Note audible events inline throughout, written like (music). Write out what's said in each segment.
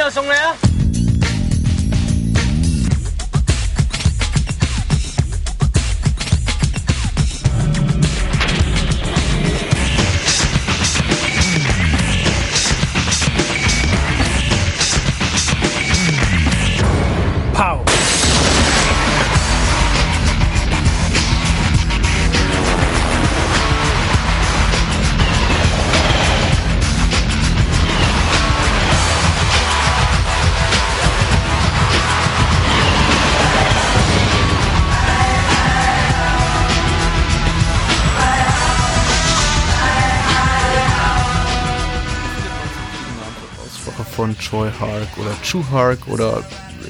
邊度送你啊？Choi Hark oder Chu Hark oder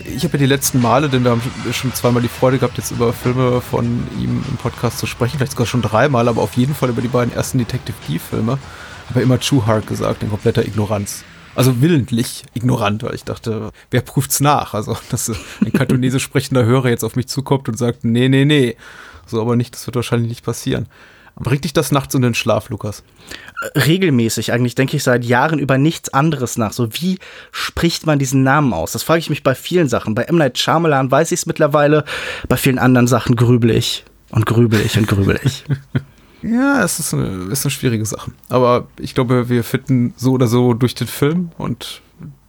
ich habe ja die letzten Male, denn wir haben schon zweimal die Freude gehabt, jetzt über Filme von ihm im Podcast zu sprechen, vielleicht sogar schon dreimal, aber auf jeden Fall über die beiden ersten Detective D-Filme, habe ja immer Chu Hark gesagt, in kompletter Ignoranz. Also willentlich ignorant, weil ich dachte, wer prüft's nach? Also, dass ein kantonesisch sprechender Hörer jetzt auf mich zukommt und sagt, nee, nee, nee. So, aber nicht, das wird wahrscheinlich nicht passieren. Bringt dich das nachts in den Schlaf, Lukas? regelmäßig, eigentlich denke ich seit Jahren über nichts anderes nach. So wie spricht man diesen Namen aus? Das frage ich mich bei vielen Sachen. Bei M. Night Shyamalan weiß ich es mittlerweile, bei vielen anderen Sachen grübel ich und grübel ich und grübel ich. (laughs) Ja, es ist eine, ist eine schwierige Sache. Aber ich glaube, wir finden so oder so durch den Film und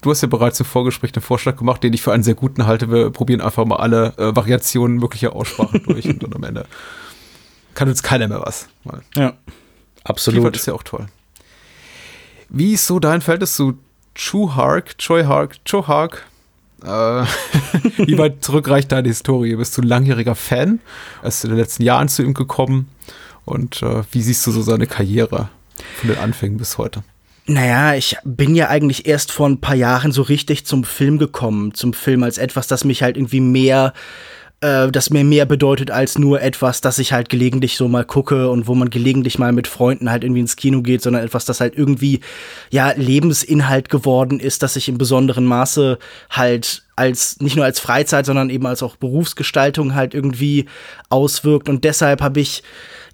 du hast ja bereits im Vorgespräch einen Vorschlag gemacht, den ich für einen sehr guten halte. Wir probieren einfach mal alle äh, Variationen möglicher Aussprachen durch und dann am Ende kann uns keiner mehr was. Weil Ja, absolut. ist ja auch toll. Wie ist so dein Verhältnis zu Chu Hark, Choi Hark, Cho Hark? Äh, (laughs) wie weit zurückreicht deine Historie? Bist du ein langjähriger Fan? Erst in den letzten Jahren zu ihm gekommen? Und äh, wie siehst du so seine Karriere von den Anfängen bis heute? Naja, ich bin ja eigentlich erst vor ein paar Jahren so richtig zum Film gekommen. Zum Film als etwas, das mich halt irgendwie mehr, äh, das mir mehr bedeutet als nur etwas, das ich halt gelegentlich so mal gucke und wo man gelegentlich mal mit Freunden halt irgendwie ins Kino geht, sondern etwas, das halt irgendwie, ja, Lebensinhalt geworden ist, das sich im besonderen Maße halt als, nicht nur als Freizeit, sondern eben als auch Berufsgestaltung halt irgendwie auswirkt. Und deshalb habe ich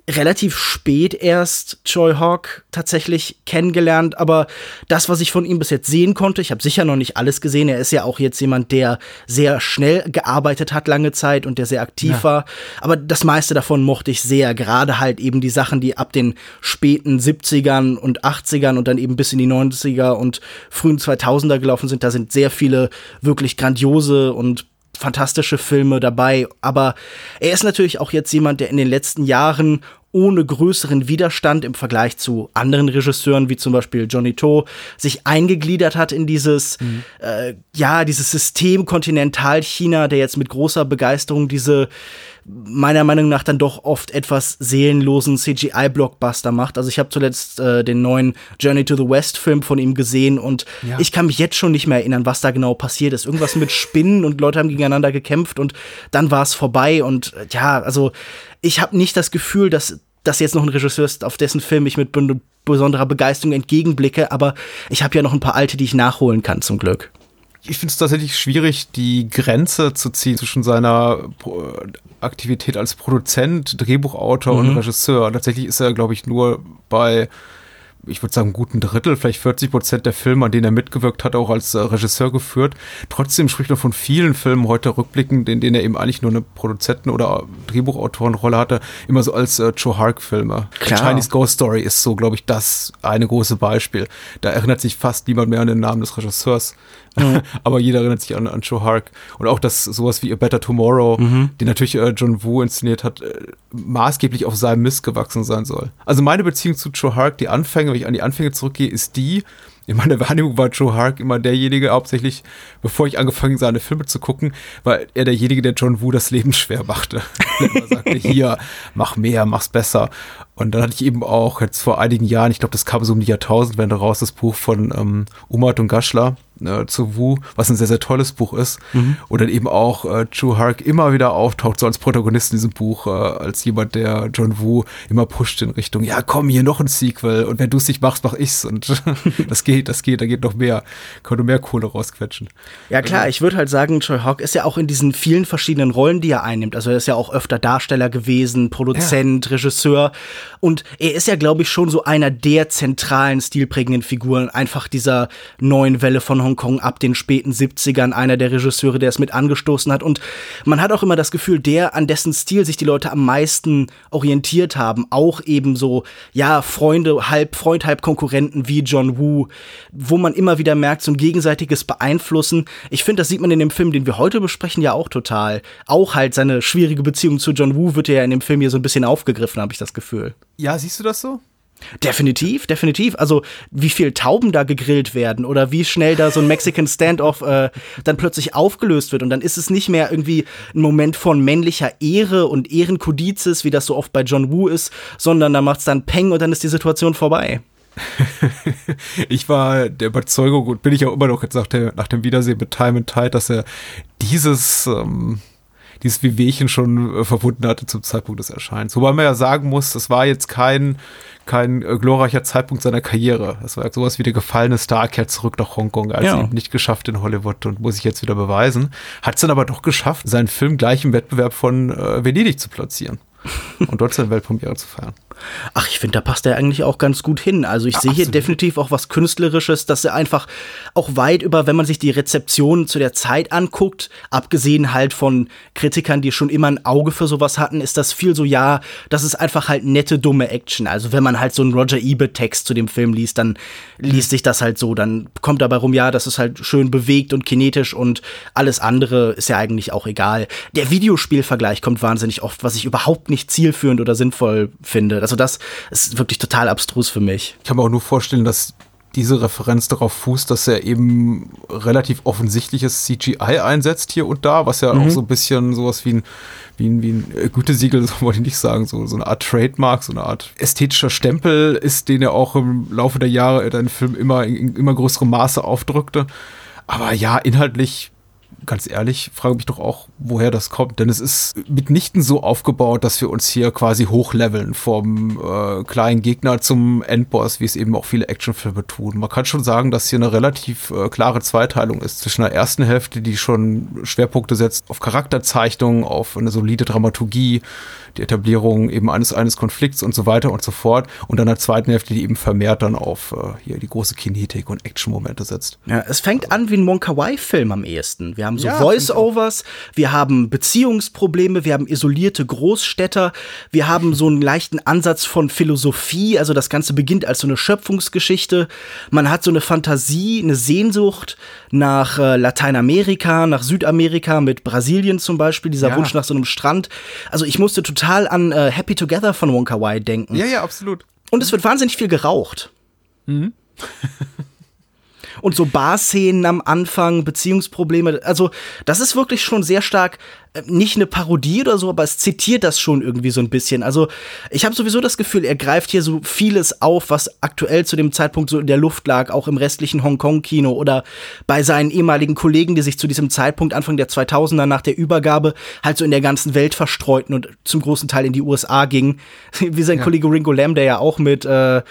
relativ spät erst Choi Hawk tatsächlich kennengelernt, aber das, was ich von ihm bis jetzt sehen konnte, ich habe sicher noch nicht alles gesehen. Er ist ja auch jetzt jemand, der sehr schnell gearbeitet hat lange Zeit und der sehr aktiv Ja. war. Aber das meiste davon mochte ich sehr. Gerade halt eben die Sachen, die ab den späten 70ern und 80ern und dann eben bis in die 90er und frühen 2000er gelaufen sind. Da sind sehr viele wirklich grandiose und fantastische Filme dabei, aber er ist natürlich auch jetzt jemand, der in den letzten Jahren ohne größeren Widerstand im Vergleich zu anderen Regisseuren, wie zum Beispiel Johnny To, sich eingegliedert hat in dieses, äh, ja, dieses System Kontinentalchina, der jetzt mit großer Begeisterung diese meiner Meinung nach dann doch oft etwas seelenlosen CGI-Blockbuster macht. Also ich habe zuletzt äh, den neuen Journey to the West-Film von ihm gesehen und Ja. ich kann mich jetzt schon nicht mehr erinnern, was da genau passiert ist. Irgendwas mit Spinnen und Leute haben gegeneinander gekämpft und dann war es vorbei und äh, ja, also ich habe nicht das Gefühl, dass das jetzt noch ein Regisseur ist, auf dessen Film ich mit be besonderer Begeisterung entgegenblicke, aber ich habe ja noch ein paar alte, die ich nachholen kann, zum Glück. Ich finde es tatsächlich schwierig, die Grenze zu ziehen zwischen seiner Aktivität als Produzent, Drehbuchautor und Regisseur. Tatsächlich ist er, glaube ich, nur bei, ich würde sagen, einem guten Drittel, vielleicht 40 Prozent der Filme, an denen er mitgewirkt hat, auch als äh, Regisseur geführt. Trotzdem spricht er von vielen Filmen heute rückblickend, in denen er eben eigentlich nur eine Produzenten- oder Drehbuchautorenrolle hatte, immer so als äh, Joe Hark-Filme. Chinese Ghost Story ist so, glaube ich, das eine große Beispiel. Da erinnert sich fast niemand mehr an den Namen des Regisseurs. Aber jeder erinnert sich an, an Joe Hark. Und auch das sowas wie A Better Tomorrow, die natürlich äh, John Woo inszeniert hat, äh, maßgeblich auf seinem Mist gewachsen sein soll. Also meine Beziehung zu Joe Hark, die Anfänge, wenn ich an die Anfänge zurückgehe, ist die, in meiner (laughs) Wahrnehmung war Joe Hark immer derjenige, hauptsächlich, bevor ich angefangen seine Filme zu gucken, war er derjenige, der John Woo das Leben schwer machte. (laughs) Immer sagte, (laughs) hier, mach mehr, mach's besser. Und dann hatte ich eben auch jetzt vor einigen Jahren, ich glaube, das kam so um die Jahrtausendwende raus, das Buch von ähm, Umar und Gaschler äh, zu Wu, was ein sehr, sehr tolles Buch ist. Und dann eben auch äh, Chu Hark immer wieder auftaucht, so als Protagonist in diesem Buch, äh, als jemand, der John Woo immer pusht in Richtung, ja, komm, hier noch ein Sequel und wenn du es nicht machst, mach ich's. Und (laughs) das geht, das geht, da geht noch mehr, kann mehr Kohle rausquetschen. Ja klar, ich würde halt sagen, Troy Hawk ist ja auch in diesen vielen verschiedenen Rollen, die er einnimmt. Also er ist ja auch öfter Darsteller gewesen, Produzent, Regisseur. Und er ist ja, glaube ich, schon so einer der zentralen, stilprägenden Figuren einfach dieser neuen Welle von Hongkong ab den späten 70ern einer der Regisseure, der es mit angestoßen hat. Und man hat auch immer das Gefühl, der, an dessen Stil sich die Leute am meisten orientiert haben, auch eben so, ja, Freunde, halb Freund, halb Konkurrenten wie John Woo, wo man immer wieder merkt, so ein gegenseitiges Beeinflussen. Ich finde, das sieht man in dem Film, den wir heute besprechen, ja auch total. Auch halt seine schwierige Beziehung zu John Woo wird ja in dem Film hier so ein bisschen aufgegriffen, habe ich das Gefühl. Ja, siehst du das so? Definitiv, definitiv. Also wie viel Tauben da gegrillt werden oder wie schnell da so ein Mexican Standoff äh, dann plötzlich aufgelöst wird und dann ist es nicht mehr irgendwie ein Moment von männlicher Ehre und Ehrenkodizes, wie das so oft bei John Woo ist, sondern da macht's dann Peng und dann ist die Situation vorbei. (laughs) ich war der Überzeugung und bin ich auch immer noch jetzt nach, der, nach dem Wiedersehen mit Time and Tide, dass er dieses ähm dieses Wehwehchen schon äh, verwunden hatte zum Zeitpunkt des Erscheinens. Wobei man ja sagen muss, das war jetzt kein, kein äh, glorreicher Zeitpunkt seiner Karriere. Das war sowas wie der gefallene Star kehrt zurück nach Hongkong, als ja. nicht geschafft in Hollywood und muss sich jetzt wieder beweisen. Hat es dann aber doch geschafft, seinen Film gleich im Wettbewerb von äh, Venedig zu platzieren und dort seine Weltpremiere zu feiern. Ach, ich finde, da passt er eigentlich auch ganz gut hin. Also ich ja, sehe hier definitiv auch was Künstlerisches, dass er einfach auch weit über, wenn man sich die Rezeption zu der Zeit anguckt, abgesehen halt von Kritikern, die schon immer ein Auge für sowas hatten, ist das viel so, ja, das ist einfach halt nette, dumme Action. Also wenn man halt so einen Roger Ebert-Text zu dem Film liest, dann liest sich das halt so, dann kommt dabei rum, ja, das ist halt schön bewegt und kinetisch und alles andere ist ja eigentlich auch egal. Der Videospielvergleich kommt wahnsinnig oft, was ich überhaupt nicht zielführend oder sinnvoll finde. Also das ist wirklich total abstrus für mich. Ich kann mir auch nur vorstellen, dass diese Referenz darauf fußt, dass er eben relativ offensichtliches CGI einsetzt hier und da, was ja mhm. auch so ein bisschen sowas wie ein, wie ein, wie ein Gütesiegel, (laughs) so wollte ich nicht sagen, so, so eine Art Trademark, so eine Art ästhetischer Stempel ist, den er auch im Laufe der Jahre in deinen Film immer in immer größerem Maße aufdrückte. Aber ja, inhaltlich ganz ehrlich, frage mich doch auch, woher das kommt. Denn es ist mitnichten so aufgebaut, dass wir uns hier quasi hochleveln vom äh, kleinen Gegner zum Endboss, wie es eben auch viele Actionfilme tun. Man kann schon sagen, dass hier eine relativ äh, klare Zweiteilung ist zwischen der ersten Hälfte, die schon Schwerpunkte setzt auf Charakterzeichnung, auf eine solide Dramaturgie, die Etablierung eben eines, eines Konflikts und so weiter und so fort. Und dann der zweiten Hälfte, die eben vermehrt dann auf äh, hier die große Kinetik und Action-Momente setzt. Ja, es fängt an wie ein Monka Wai-Film am ehesten. Wir haben so ja, Voice-Overs, wir haben Beziehungsprobleme, wir haben isolierte Großstädter, wir haben so einen leichten Ansatz von Philosophie, also das Ganze beginnt als so eine Schöpfungsgeschichte. Man hat so eine Fantasie, eine Sehnsucht nach äh, Lateinamerika, nach Südamerika mit Brasilien zum Beispiel, dieser ja. Wunsch nach so einem Strand. Also ich musste total an äh, Happy Together von Wonka Wai denken. Ja, ja, absolut. Und es wird wahnsinnig viel geraucht. Mhm. (laughs) und so Bar-Szenen am Anfang, Beziehungsprobleme. Also, das ist wirklich schon sehr stark äh, nicht eine Parodie oder so, aber es zitiert das schon irgendwie so ein bisschen. Also, ich habe sowieso das Gefühl, er greift hier so vieles auf, was aktuell zu dem Zeitpunkt so in der Luft lag, auch im restlichen Hongkong-Kino oder bei seinen ehemaligen Kollegen, die sich zu diesem Zeitpunkt Anfang der 2000er nach der Übergabe halt so in der ganzen Welt verstreuten und zum großen Teil in die USA gingen. (laughs) Wie sein ja. Kollege Ringo Lamb, der ja auch mit äh,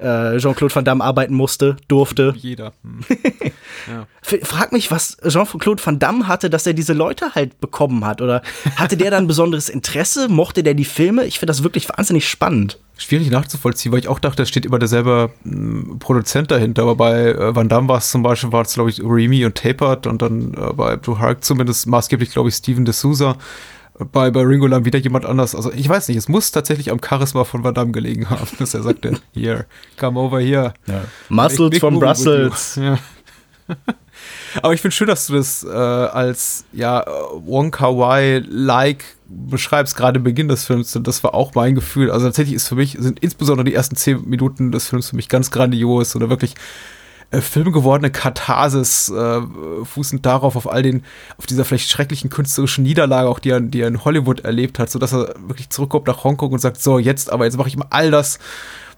äh, Jean-Claude Van Damme arbeiten musste, durfte. Jeder. Hm. (laughs) ja. Frag mich, was Jean-Claude Van Damme hatte, dass er diese Leute halt bekommen hat. Oder hatte der dann besonderes Interesse? Mochte der die Filme? Ich finde das wirklich wahnsinnig spannend. Schwierig nachzuvollziehen, weil ich auch dachte, da steht immer derselbe hm, Produzent dahinter. Aber bei äh, Van Damme war es zum Beispiel, war es glaube ich Remy und Tapert und dann äh, bei Blue Hark zumindest maßgeblich glaube ich Steven D'Souza bei, bei Ringo Lam wieder jemand anders. Also ich weiß nicht, es muss tatsächlich am Charisma von Van Damme gelegen haben, dass er sagte, (laughs) here, come over here. Ja. Muscles from Brussels. Ja. (laughs) Aber ich finde schön, dass du das äh, als ja Wonka Wai-like beschreibst, gerade Beginn des Films. Und das war auch mein Gefühl. Also tatsächlich ist für mich, sind insbesondere die ersten zehn Minuten des Films für mich ganz grandios oder wirklich äh, Film gewordene Katharsis, äh, fußend darauf, auf all den, auf dieser vielleicht schrecklichen künstlerischen Niederlage, auch die er, die er in Hollywood erlebt hat, sodass er wirklich zurückkommt nach Hongkong und sagt, so, jetzt, aber jetzt mache ich mal all das,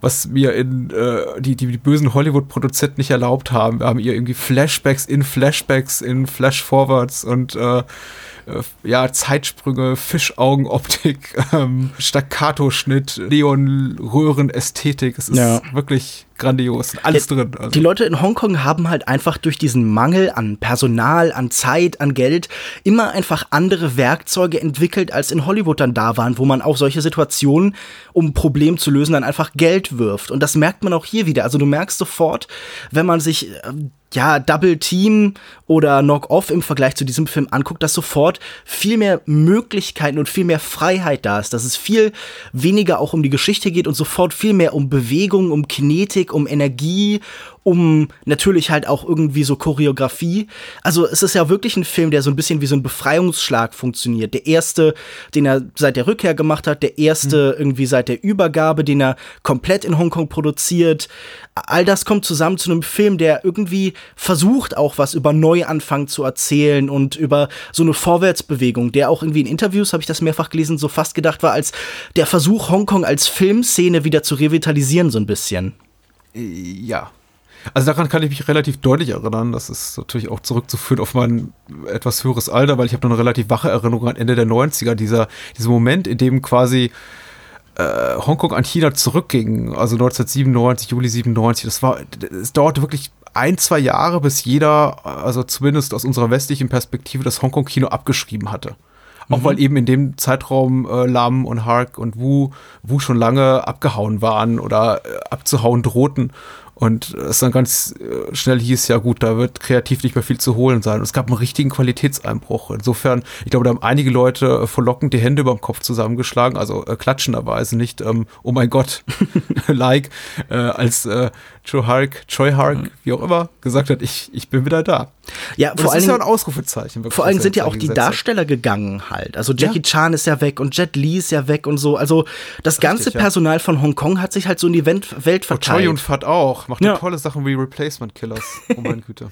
was mir in äh, die, die, die bösen Hollywood-Produzenten nicht erlaubt haben. Wir haben ihr irgendwie Flashbacks in Flashbacks, in Flashforwards und äh, äh, ja, Zeitsprünge, Fischaugenoptik, (laughs) ähm, Staccato-Schnitt, Neon-Röhren-Ästhetik. Es ist ja. wirklich grandios, alles Ja, drin. Also. Die Leute in Hongkong haben halt einfach durch diesen Mangel an Personal, an Zeit, an Geld immer einfach andere Werkzeuge entwickelt, als in Hollywood dann da waren, wo man auf solche Situationen, um ein Problem zu lösen, dann einfach Geld wirft. Und das merkt man auch hier wieder. Also du merkst sofort, wenn man sich äh, ja, Double Team oder Knock Off im Vergleich zu diesem Film anguckt, dass sofort viel mehr Möglichkeiten und viel mehr Freiheit da ist, dass es viel weniger auch um die Geschichte geht und sofort viel mehr um Bewegung, um Kinetik, um Energie, um natürlich halt auch irgendwie so Choreografie. Also es ist ja wirklich ein Film, der so ein bisschen wie so ein Befreiungsschlag funktioniert. Der erste, den er seit der Rückkehr gemacht hat, der erste irgendwie seit der Übergabe, den er komplett in Hongkong produziert. All das kommt zusammen zu einem Film, der irgendwie versucht auch was über Neuanfang zu erzählen und über so eine Vorwärtsbewegung, der auch irgendwie in Interviews, habe ich das mehrfach gelesen, so fast gedacht war als der Versuch, Hongkong als Filmszene wieder zu revitalisieren so ein bisschen. Ja. Also daran kann ich mich relativ deutlich erinnern. Das ist natürlich auch zurückzuführen auf mein etwas höheres Alter, weil ich habe noch eine relativ wache Erinnerung an Ende der 90er. Dieser, dieser Moment, in dem quasi äh, Hongkong an China zurückging, also 1997, Juli 97, das war, es dauerte wirklich ein, zwei Jahre, bis jeder, also zumindest aus unserer westlichen Perspektive, das Hongkong-Kino abgeschrieben hatte. Auch Mhm. weil eben in dem Zeitraum äh, Lam und Hark und Wu, Wu schon lange abgehauen waren oder äh, abzuhauen drohten. Und es dann ganz äh, schnell hieß, ja gut, da wird kreativ nicht mehr viel zu holen sein. Und es gab einen richtigen Qualitätseinbruch. Insofern, ich glaube, da haben einige Leute äh, verlockend die Hände über dem Kopf zusammengeschlagen, also äh, klatschenderweise, nicht, ähm, oh mein Gott, (laughs) like, äh, als äh, Joe Hark, Choi Hark, wie auch immer, gesagt hat, ich, ich bin wieder da. Ja, Und vor das allen ist ja ein Ausrufezeichen. Vor allem sind ja auch die Darsteller gegangen halt. Also Jackie Ja. Chan ist ja weg und Jet Li ist ja weg und so. Also das ganze ja. Personal von Hongkong hat sich halt so in die Welt, Welt Und Choi verteilt. und Fat auch. Macht Ja. ja. tolle Sachen wie Replacement Killers. Oh meine (laughs) Güte.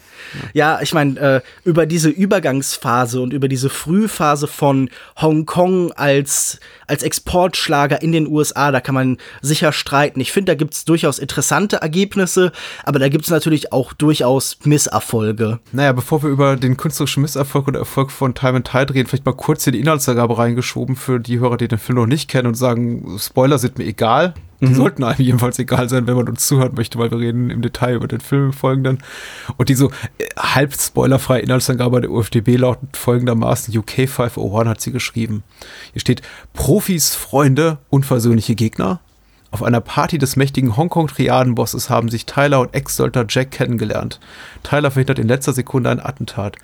Ja, ich meine, äh, über diese Übergangsphase und über diese Frühphase von Hongkong als, als Exportschlager in den USA, da kann man sicher streiten. Ich finde, da gibt's durchaus interessante Ergebnisse, aber da gibt's natürlich auch durchaus Misserfolge. Naja, bevor wir über den künstlerischen Misserfolg oder Erfolg von Time and Tide reden, vielleicht mal kurz hier die Inhaltsangabe reingeschoben für die Hörer, die den Film noch nicht kennen und sagen, Spoiler sind mir egal. Die sollten einem jedenfalls egal sein, wenn man uns zuhören möchte, weil wir reden im Detail über den Film Folgenden. Und die so äh, halb spoilerfreie Inhaltsangabe der UFDB lautet folgendermaßen, UK 501 hat sie geschrieben. Hier steht, Profis, Freunde, unversöhnliche Gegner. Auf einer Party des mächtigen Hongkong-Triadenbosses haben sich Tyler und Ex-Söldner Jack kennengelernt. Tyler verhindert in letzter Sekunde ein Attentat.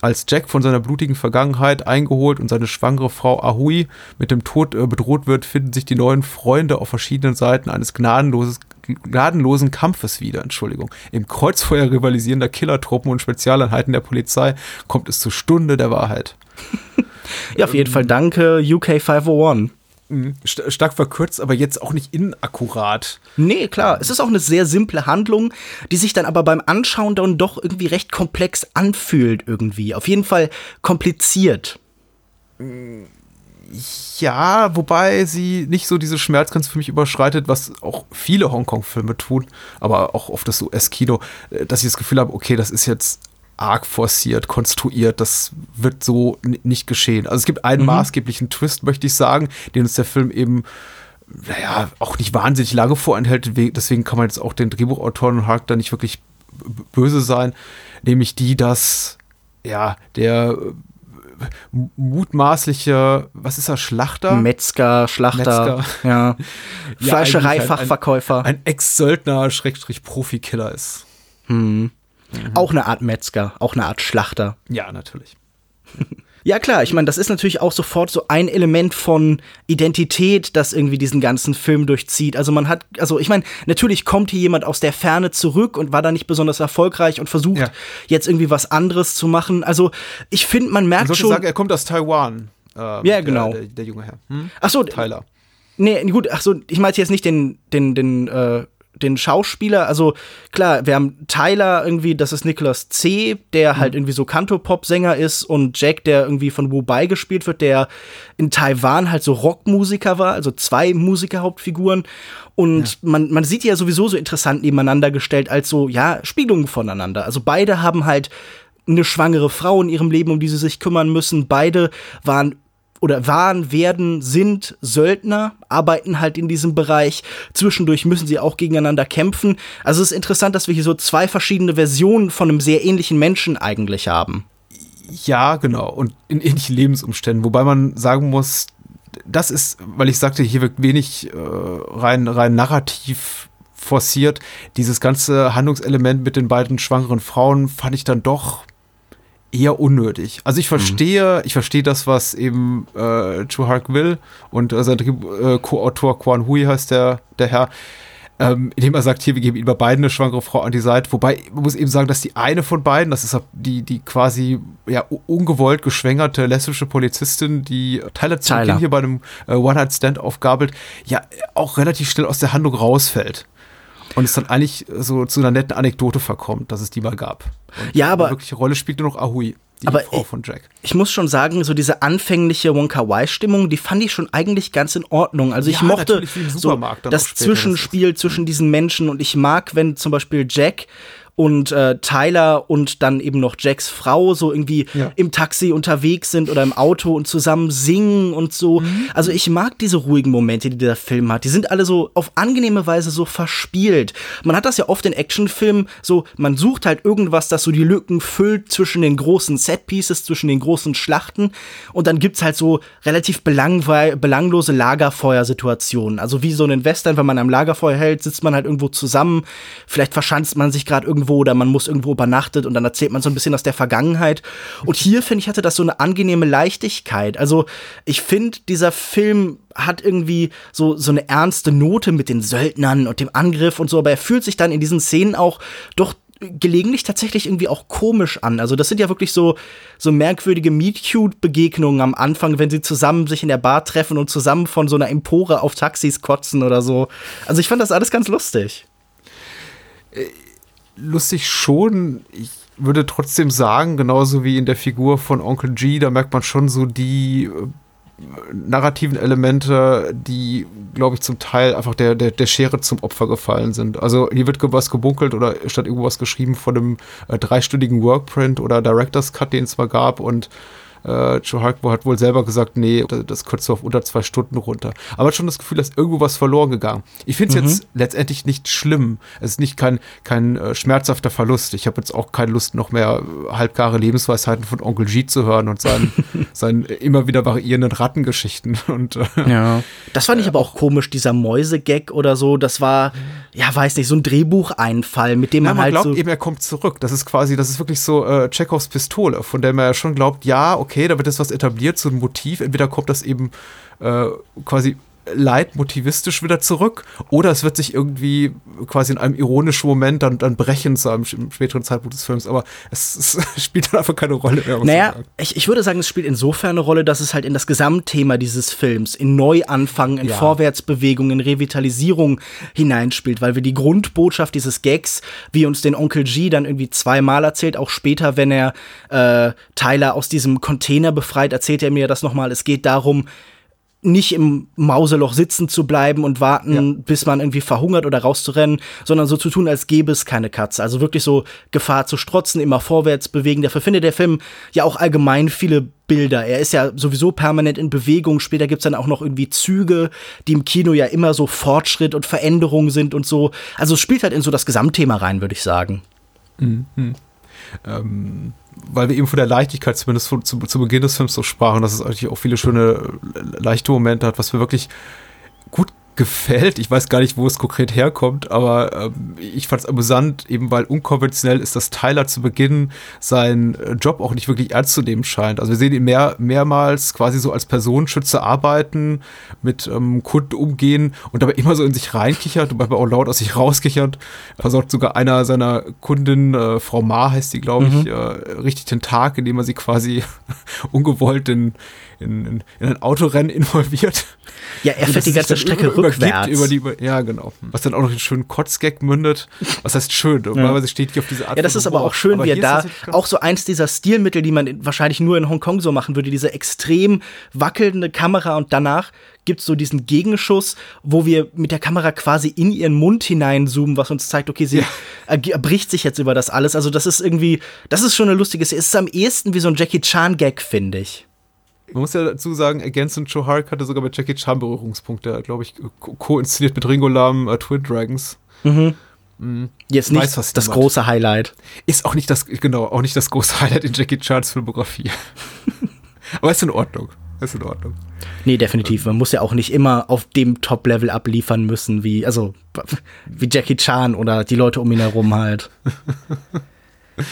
Als Jack von seiner blutigen Vergangenheit eingeholt und seine schwangere Frau Ahui mit dem Tod äh, bedroht wird, finden sich die neuen Freunde auf verschiedenen Seiten eines gnadenloses, gnadenlosen Kampfes wieder. Entschuldigung. Im Kreuzfeuer rivalisierender Killertruppen und Spezialeinheiten der Polizei kommt es zur Stunde der Wahrheit. (laughs) Ja, auf jeden Fall danke UK 501. St stark verkürzt, aber jetzt auch nicht inakkurat. Nee, klar. Es ist auch eine sehr simple Handlung, die sich dann aber beim Anschauen dann doch irgendwie recht komplex anfühlt irgendwie. Auf jeden Fall kompliziert. Ja, wobei sie nicht so diese Schmerzgrenze für mich überschreitet, was auch viele Hongkong-Filme tun, aber auch oft das US-Kino, äh, dass ich das Gefühl habe, okay, das ist jetzt arg forciert, konstruiert, das wird so nicht geschehen. Also es gibt einen maßgeblichen Twist, möchte ich sagen, den uns der Film eben naja, auch nicht wahnsinnig lange vorenthält, we- deswegen kann man jetzt auch den Drehbuchautoren und Hark da nicht wirklich böse sein, nämlich die, dass ja, der äh, mutmaßliche, was ist er, Schlachter? Metzger, Schlachter, Metzger. ja. (laughs) Ja, Fleischereifachverkäufer. Ein Ex-Söldner, Schrägstrich Profi-Killer ist. Auch eine Art Metzger, auch eine Art Schlachter. Ja, natürlich. (laughs) Ja klar, ich meine, das ist natürlich auch sofort so ein Element von Identität, das irgendwie diesen ganzen Film durchzieht. Also man hat, also ich meine, natürlich kommt hier jemand aus der Ferne zurück und war da nicht besonders erfolgreich und versucht Ja. jetzt irgendwie was anderes zu machen. Also ich finde, man Man merkt sollte schon. sagen, er kommt aus Taiwan. ähm, Ja, genau. Der, der, der junge Herr. Hm? ach so, Tyler. Nee, gut, ach so, ich meinte jetzt nicht den, den, den, äh, den Schauspieler. Also klar, wir haben Tyler irgendwie, das ist Nicholas C., der halt irgendwie so Kanto-Pop-Sänger ist und Jack, der irgendwie von Wu Bai gespielt wird, der in Taiwan halt so Rockmusiker war, also zwei Musiker-Hauptfiguren. Und man, man sieht die ja sowieso so interessant nebeneinander gestellt als so, ja, Spiegelungen voneinander. Also beide haben halt eine schwangere Frau in ihrem Leben, um die sie sich kümmern müssen. Beide waren oder waren, werden, sind Söldner, arbeiten halt in diesem Bereich. Zwischendurch müssen sie auch gegeneinander kämpfen. Also es ist interessant, dass wir hier so zwei verschiedene Versionen von einem sehr ähnlichen Menschen eigentlich haben. Ja, genau. Und in ähnlichen Lebensumständen. Wobei man sagen muss, das ist, weil ich sagte, hier wird wenig äh, rein, rein narrativ forciert. Dieses ganze Handlungselement mit den beiden schwangeren Frauen fand ich dann doch eher unnötig. Also ich verstehe, mhm. ich verstehe das, was eben äh, Chu Hark will und äh, sein äh, Co-Autor Quan Hui heißt der, der Herr, ähm, indem er sagt, hier, wir geben über beiden eine schwangere Frau an die Seite. Wobei, man muss eben sagen, dass die eine von beiden, das ist die, die quasi ja, ungewollt geschwängerte lesbische Polizistin, die Tyler zu Beginn hier bei einem äh, One-Night-Stand aufgabelt, ja auch relativ schnell aus der Handlung rausfällt. Und es dann eigentlich so zu einer netten Anekdote verkommt, dass es die mal gab. Und ja, aber. Die wirkliche Rolle spielt nur noch Ahui. Die aber Frau von Jack. Ich, ich, muss schon sagen, so diese anfängliche Wonka Wai Stimmung, die fand ich schon eigentlich ganz in Ordnung. Also ich ja, mochte so das Zwischenspiel das zwischen diesen Menschen und ich mag, wenn zum Beispiel Jack und äh, Tyler und dann eben noch Jacks Frau so irgendwie ja. im Taxi unterwegs sind oder im Auto und zusammen singen und so. Mhm. Also ich mag diese ruhigen Momente, die der Film hat. Die sind alle so auf angenehme Weise so verspielt. Man hat das ja oft in Actionfilmen so, man sucht halt irgendwas, das so die Lücken füllt zwischen den großen Setpieces, zwischen den großen Schlachten und dann gibt's halt so relativ belanglose Lagerfeuersituationen. Also wie so ein Western, wenn man am Lagerfeuer hält, sitzt man halt irgendwo zusammen, vielleicht verschanzt man sich gerade irgendwo irgendwo oder man muss irgendwo übernachtet und dann erzählt man so ein bisschen aus der Vergangenheit. Und hier, finde ich, hatte das so eine angenehme Leichtigkeit. Also ich finde, dieser Film hat irgendwie so, so eine ernste Note mit den Söldnern und dem Angriff und so, aber er fühlt sich dann in diesen Szenen auch doch gelegentlich tatsächlich irgendwie auch komisch an. Also das sind ja wirklich so so merkwürdige Meet-Cute-Begegnungen am Anfang, wenn sie zusammen sich in der Bar treffen und zusammen von so einer Empore auf Taxis kotzen oder so. Also ich fand das alles ganz lustig. Lustig schon. Ich würde trotzdem sagen, genauso wie in der Figur von Onkel G, da merkt man schon so die äh, narrativen Elemente, die, glaube ich, zum Teil einfach der, der, der Schere zum Opfer gefallen sind. Also hier wird was gebunkelt oder statt irgendwas geschrieben von einem äh, dreistündigen Workprint oder Director's Cut, den es zwar gab und äh, Joe Harkbo hat wohl selber gesagt, nee, das kürzt du auf unter zwei Stunden runter. Aber hat schon das Gefühl, dass irgendwo was verloren gegangen. Ich finde es mhm. jetzt letztendlich nicht schlimm. Es ist nicht kein, kein äh, schmerzhafter Verlust. Ich habe jetzt auch keine Lust, noch mehr halbgare Lebensweisheiten von Onkel G zu hören und seinen, (laughs) seinen immer wieder variierenden Rattengeschichten. Und, äh, ja. Das fand ich aber auch komisch, dieser Mäusegag oder so. Das war, ja, weiß nicht, so ein Drehbucheinfall, mit dem ja, man, man halt. glaubt so eben, er kommt zurück. Das ist quasi, das ist wirklich so äh, Chekhovs Pistole, von der man ja schon glaubt, ja, okay, okay, da wird jetzt was etabliert, so ein Motiv. Entweder kommt das eben äh, quasi leitmotivistisch wieder zurück oder es wird sich irgendwie quasi in einem ironischen Moment dann, dann brechen zu einem späteren Zeitpunkt des Films, aber es, es (laughs) spielt dann einfach keine Rolle mehr. Naja, ich, ich würde sagen, es spielt insofern eine Rolle, dass es halt in das Gesamtthema dieses Films, in Neuanfang, in ja. Vorwärtsbewegung, in Revitalisierung hineinspielt, weil wir die Grundbotschaft dieses Gags, wie uns den Onkel G dann irgendwie zweimal erzählt, auch später, wenn er äh, Tyler aus diesem Container befreit, erzählt er mir das nochmal. Es geht darum, nicht im Mauseloch sitzen zu bleiben und warten, ja. bis man irgendwie verhungert oder rauszurennen, sondern so zu tun, als gäbe es keine Katze. Also wirklich so Gefahr zu strotzen, immer vorwärts bewegen. Dafür findet der Film ja auch allgemein viele Bilder. Er ist ja sowieso permanent in Bewegung. Später gibt's dann auch noch irgendwie Züge, die im Kino ja immer so Fortschritt und Veränderung sind und so. Also es spielt halt in so das Gesamtthema rein, würde ich sagen. Mhm. Ähm weil wir eben von der Leichtigkeit zumindest zu, zu, zu Beginn des Films so sprachen, dass es eigentlich auch viele schöne, leichte Momente hat, was mir wirklich gut gefällt. Ich weiß gar nicht, wo es konkret herkommt, aber ähm, ich fand es amüsant, eben weil unkonventionell ist, dass Tyler zu Beginn seinen äh, Job auch nicht wirklich ernst zu nehmen scheint. Also wir sehen ihn mehr, mehrmals quasi so als Personenschütze arbeiten, mit ähm, Kunden umgehen und dabei immer so in sich reinkichert und dabei auch laut aus sich rauskichert. Versorgt sogar einer seiner Kundinnen, äh, Frau Ma heißt die, glaube ich, mhm. äh, richtig den Tag, indem er sie quasi (laughs) ungewollt in, in, in, in ein Autorennen involviert. Ja, er fährt die ganze Strecke über, rückwärts. Über die, ja, genau. Was dann auch noch in einen schönen Kotzgag mündet. Was heißt schön? Normalerweise ja. steht hier auf diese Art. Ja, das ist aber auch schön, aber wie er da auch so eins dieser Stilmittel, die man wahrscheinlich nur in Hongkong so machen würde, diese extrem wackelnde Kamera und danach gibt es so diesen Gegenschuss, wo wir mit der Kamera quasi in ihren Mund hineinzoomen, was uns zeigt, okay, sie ja. bricht sich jetzt über das alles. Also das ist irgendwie, das ist schon eine lustige, es ist am ehesten wie so ein Jackie Chan Gag, finde ich. Man muss ja dazu sagen, Against und Joe Hark hatte sogar mit Jackie Chan Berührungspunkte, glaube ich, co-inszeniert mit Ringo Lam, uh, Twin Dragons. Mhm. Mhm. Jetzt nicht weiß, das große Highlight. Ist auch nicht das, genau, auch nicht das große Highlight in Jackie Chans Filmografie. (laughs) Aber ist in Ordnung. Ist in Ordnung. Nee, definitiv. Man muss ja auch nicht immer auf dem Top-Level abliefern müssen, wie, also, (laughs) wie Jackie Chan oder die Leute um ihn herum halt. (laughs)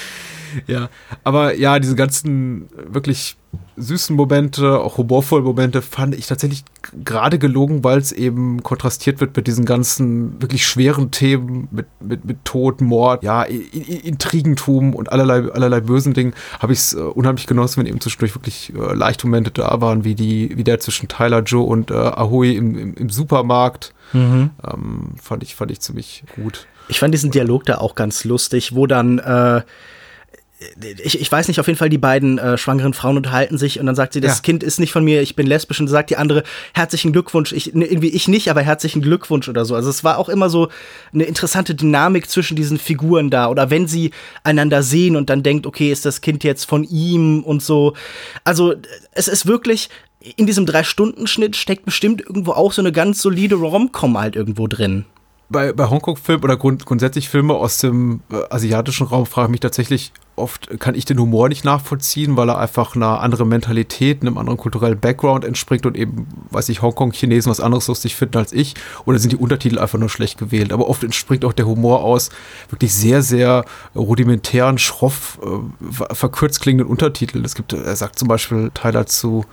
(laughs) ja, aber ja, diese ganzen wirklich süßen Momente, auch humorvollen Momente fand ich tatsächlich gerade gelogen, weil es eben kontrastiert wird mit diesen ganzen wirklich schweren Themen, mit, mit, mit Tod, Mord, ja, Intrigentum und allerlei, allerlei bösen Dingen, habe ich es äh, unheimlich genossen, wenn eben zwischendurch wirklich äh, leichte Momente da waren, wie die, wie der zwischen Tyler, Joe und äh, Ahoy im, im, im Supermarkt. Mhm. Ähm, fand ich, fand ich ziemlich gut. Ich fand diesen Dialog da auch ganz lustig, wo dann äh, ich, ich weiß nicht, auf jeden Fall die beiden äh, schwangeren Frauen unterhalten sich und dann sagt sie, das ja. Kind ist nicht von mir, ich bin lesbisch und sagt die andere, herzlichen Glückwunsch, ich, ne, irgendwie ich nicht, aber herzlichen Glückwunsch oder so. Also es war auch immer so eine interessante Dynamik zwischen diesen Figuren da oder wenn sie einander sehen und dann denkt, okay, ist das Kind jetzt von ihm und so. Also es ist wirklich, in diesem Drei-Stunden-Schnitt steckt bestimmt irgendwo auch so eine ganz solide Rom-Com halt irgendwo drin bei, bei Hongkong-Filmen oder grund, grundsätzlich Filme aus dem äh, asiatischen Raum frage ich mich tatsächlich oft, kann ich den Humor nicht nachvollziehen, weil er einfach einer anderen Mentalität, einem anderen kulturellen Background entspringt und eben, weiß ich, Hongkong-Chinesen was anderes lustig finden als ich. Oder sind die Untertitel einfach nur schlecht gewählt? Aber oft entspringt auch der Humor aus wirklich sehr, sehr rudimentären, schroff, äh, verkürzt klingenden Untertiteln. Es gibt, er sagt zum Beispiel Tyler zu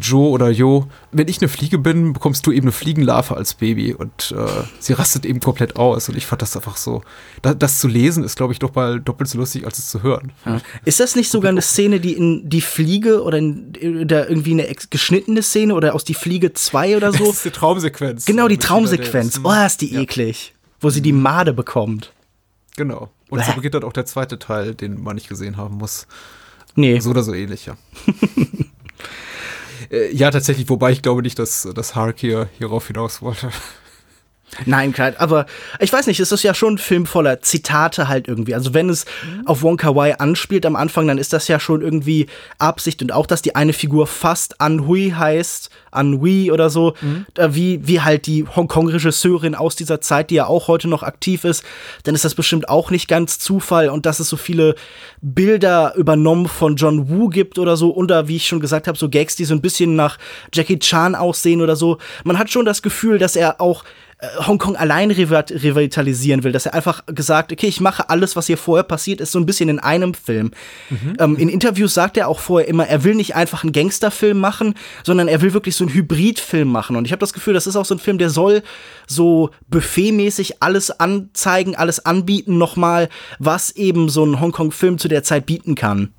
Joe oder Jo, wenn ich eine Fliege bin, bekommst du eben eine Fliegenlarve als Baby und äh, sie rastet eben komplett aus und ich fand das einfach so. Da, das zu lesen ist, glaube ich, doch mal doppelt so lustig, als es zu hören. Ja. Ist das nicht sogar eine Szene, die in die Fliege oder in oder irgendwie eine geschnittene Szene oder aus die Fliege 2 oder so? (laughs) Das ist die Traumsequenz. Genau, die Traumsequenz. Oh, ist die ja. eklig. Wo sie die mhm. Made bekommt. Genau. Und so beginnt dann auch der zweite Teil, den man nicht gesehen haben muss. Nee. So oder so ähnlich, ja. (laughs) Äh, ja, tatsächlich, wobei ich glaube nicht, dass, dass Hark hier hierauf hinaus wollte. Nein, klar, aber ich weiß nicht, es ist ja schon ein Film voller Zitate halt irgendwie. Also wenn es mhm. auf Wonka Wai anspielt am Anfang, dann ist das ja schon irgendwie Absicht und auch, dass die eine Figur fast Anhui heißt, Anhui oder so, mhm. wie, wie halt die Hongkong-Regisseurin aus dieser Zeit, die ja auch heute noch aktiv ist, dann ist das bestimmt auch nicht ganz Zufall und dass es so viele Bilder übernommen von John Woo gibt oder so, oder wie ich schon gesagt habe, so Gags, die so ein bisschen nach Jackie Chan aussehen oder so. Man hat schon das Gefühl, dass er auch äh, Hongkong allein revitalisieren will, dass er einfach gesagt, okay, ich mache alles, was hier vorher passiert ist, so ein bisschen in einem Film. Mhm. Ähm, in Interviews sagt er auch vorher immer, er will nicht einfach einen Gangsterfilm machen, sondern er will wirklich so einen Hybridfilm machen. Und ich habe das Gefühl, das ist auch so ein Film, der soll so buffetmäßig alles anzeigen, alles anbieten, nochmal, was eben so ein Hongkong-Film zu der Zeit bieten kann.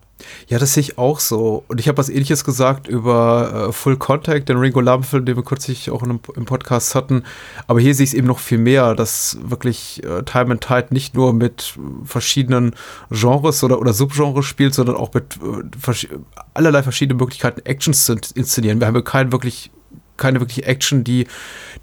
Ja, das sehe ich auch so. Und ich habe was ähnliches gesagt über äh, Full Contact, den Ringo Lam-Film, den wir kürzlich auch in einem, im Podcast hatten. Aber hier sehe ich es eben noch viel mehr, dass wirklich äh, Time and Tide nicht nur mit verschiedenen Genres oder, oder Subgenres spielt, sondern auch mit äh, vers allerlei verschiedenen Möglichkeiten, Actions zu inszenieren. Wir haben ja keinen wirklich keine wirkliche Action, die,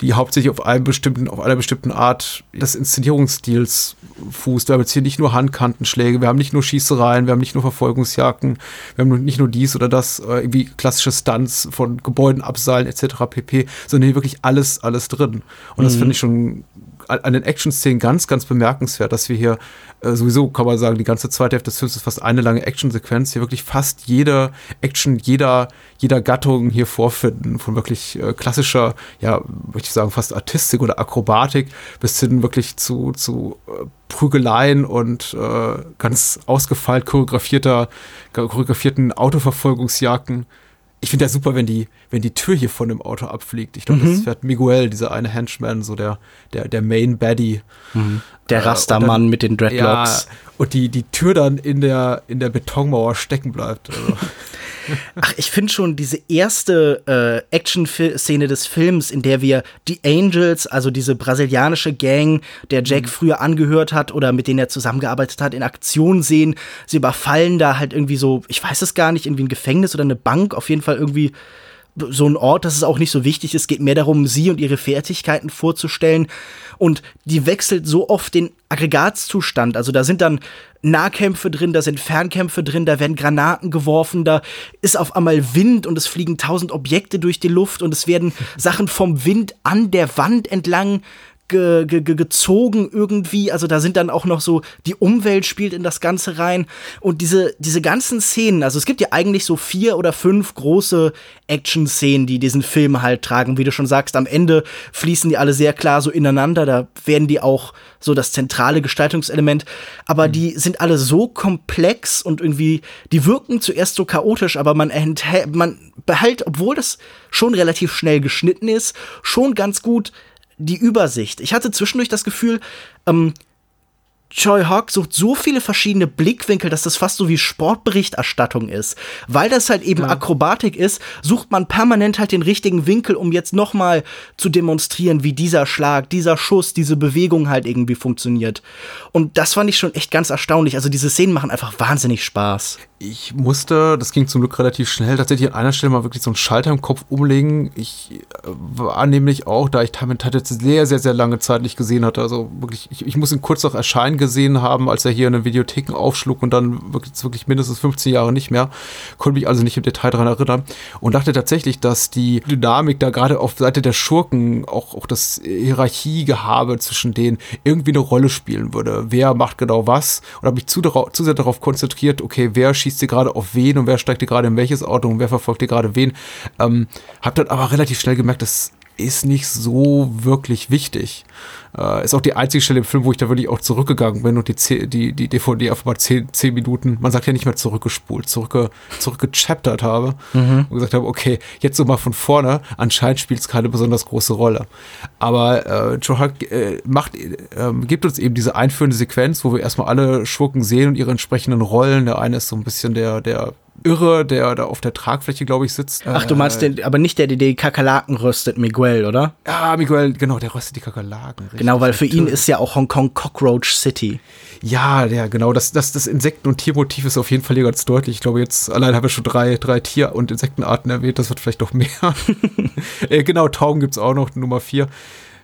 die hauptsächlich auf einem bestimmten, auf einer bestimmten Art des Inszenierungsstils fußt. Wir haben jetzt hier nicht nur Handkantenschläge, wir haben nicht nur Schießereien, wir haben nicht nur Verfolgungsjagden, wir haben nicht nur dies oder das, äh, irgendwie klassische Stunts von Gebäuden abseilen etc. pp, sondern hier wirklich alles, alles drin. Und mhm. das finde ich schon an den Action-Szenen ganz, ganz bemerkenswert, dass wir hier äh, sowieso, kann man sagen, die ganze zweite Hälfte des Films ist fast eine lange Action-Sequenz, hier wirklich fast jede Action jeder, jeder Gattung hier vorfinden, von wirklich äh, klassischer, ja, möchte ich sagen, fast Artistik oder Akrobatik bis hin wirklich zu, zu äh, Prügeleien und äh, ganz ausgefeilt choreografierter, choreografierten Autoverfolgungsjagden ich finde ja super, wenn die, wenn die Tür hier von dem Auto abfliegt. Ich glaube, mhm. das fährt Miguel, dieser eine Henchman, so der, der, der Main Baddie. Mhm. Der äh, Rastermann äh, mit den Dreadlocks. Ja, und die, die Tür dann in der, in der Betonmauer stecken bleibt. Also. (laughs) Ach, ich finde schon diese erste äh, Action-Szene des Films, in der wir die Angels, also diese brasilianische Gang, der Jack mhm. früher angehört hat oder mit denen er zusammengearbeitet hat, in Aktion sehen. Sie überfallen da halt irgendwie so, ich weiß es gar nicht, irgendwie ein Gefängnis oder eine Bank, auf jeden Fall irgendwie so ein Ort, dass es auch nicht so wichtig ist, geht mehr darum, sie und ihre Fertigkeiten vorzustellen. Und die wechselt so oft den Aggregatzustand. Also da sind dann Nahkämpfe drin, da sind Fernkämpfe drin, da werden Granaten geworfen, da ist auf einmal Wind und es fliegen tausend Objekte durch die Luft und es werden (laughs) Sachen vom Wind an der Wand entlang ge, ge, gezogen irgendwie. Also da sind dann auch noch so, die Umwelt spielt in das Ganze rein. Und diese, diese ganzen Szenen, also es gibt ja eigentlich so vier oder fünf große Action-Szenen, die diesen Film halt tragen. Wie du schon sagst, am Ende fließen die alle sehr klar so ineinander. Da werden die auch so das zentrale Gestaltungselement. Aber mhm. die sind alle so komplex und irgendwie, die wirken zuerst so chaotisch, aber man, man behält, obwohl das schon relativ schnell geschnitten ist, schon ganz gut die Übersicht. Ich hatte zwischendurch das Gefühl, ähm, Choi Hawk sucht so viele verschiedene Blickwinkel, dass das fast so wie Sportberichterstattung ist. Weil das halt eben ja. Akrobatik ist, sucht man permanent halt den richtigen Winkel, um jetzt noch mal zu demonstrieren, wie dieser Schlag, dieser Schuss, diese Bewegung halt irgendwie funktioniert. Und das fand ich schon echt ganz erstaunlich. Also diese Szenen machen einfach wahnsinnig Spaß ich musste, das ging zum Glück relativ schnell, tatsächlich an einer Stelle mal wirklich so einen Schalter im Kopf umlegen. Ich äh, war nämlich auch, da ich Time Tide sehr, sehr, sehr lange Zeit nicht gesehen hatte, also wirklich, ich, ich muss ihn kurz noch erscheinen gesehen haben, als er hier in den Videotheken aufschlug und dann wirklich, wirklich mindestens 15 Jahre nicht mehr. Konnte mich also nicht im Detail daran erinnern und dachte tatsächlich, dass die Dynamik da gerade auf Seite der Schurken, auch, auch das Hierarchiegehabe zwischen denen irgendwie eine Rolle spielen würde. Wer macht genau was? Und habe mich zu, zu sehr darauf konzentriert, okay, wer schießt ihr gerade auf wen und wer steigt ihr gerade in welches Auto und wer verfolgt ihr gerade wen. Ähm, hab dann aber relativ schnell gemerkt, das ist nicht so wirklich wichtig. Äh, ist auch die einzige Stelle im Film, wo ich da wirklich auch zurückgegangen bin und die, die, die DVD auf mal zehn, zehn Minuten, man sagt ja nicht mehr zurückgespult, zurückge, zurückgechaptert habe mhm. und gesagt habe, okay, jetzt so mal von vorne, anscheinend spielt es keine besonders große Rolle. Aber äh, Joe Huck äh, macht, äh, gibt uns eben diese einführende Sequenz, wo wir erstmal alle Schurken sehen und ihre entsprechenden Rollen. Der eine ist so ein bisschen der, der Irre, der da auf der Tragfläche, glaube ich, sitzt. Ach, du meinst den, aber nicht der, der die Kakerlaken röstet, Miguel, oder? Ja, Miguel, genau, der röstet die Kakerlaken. Richtig. Genau, weil für ihn ist ja auch Hongkong Cockroach City. Ja, ja, genau. Das, das, das Insekten- und Tiermotiv ist auf jeden Fall hier ganz deutlich. Ich glaube, jetzt allein haben wir schon drei, drei Tier- und Insektenarten erwähnt. Das wird vielleicht doch mehr. (laughs) äh, genau, Tauben gibt es auch noch, Nummer vier.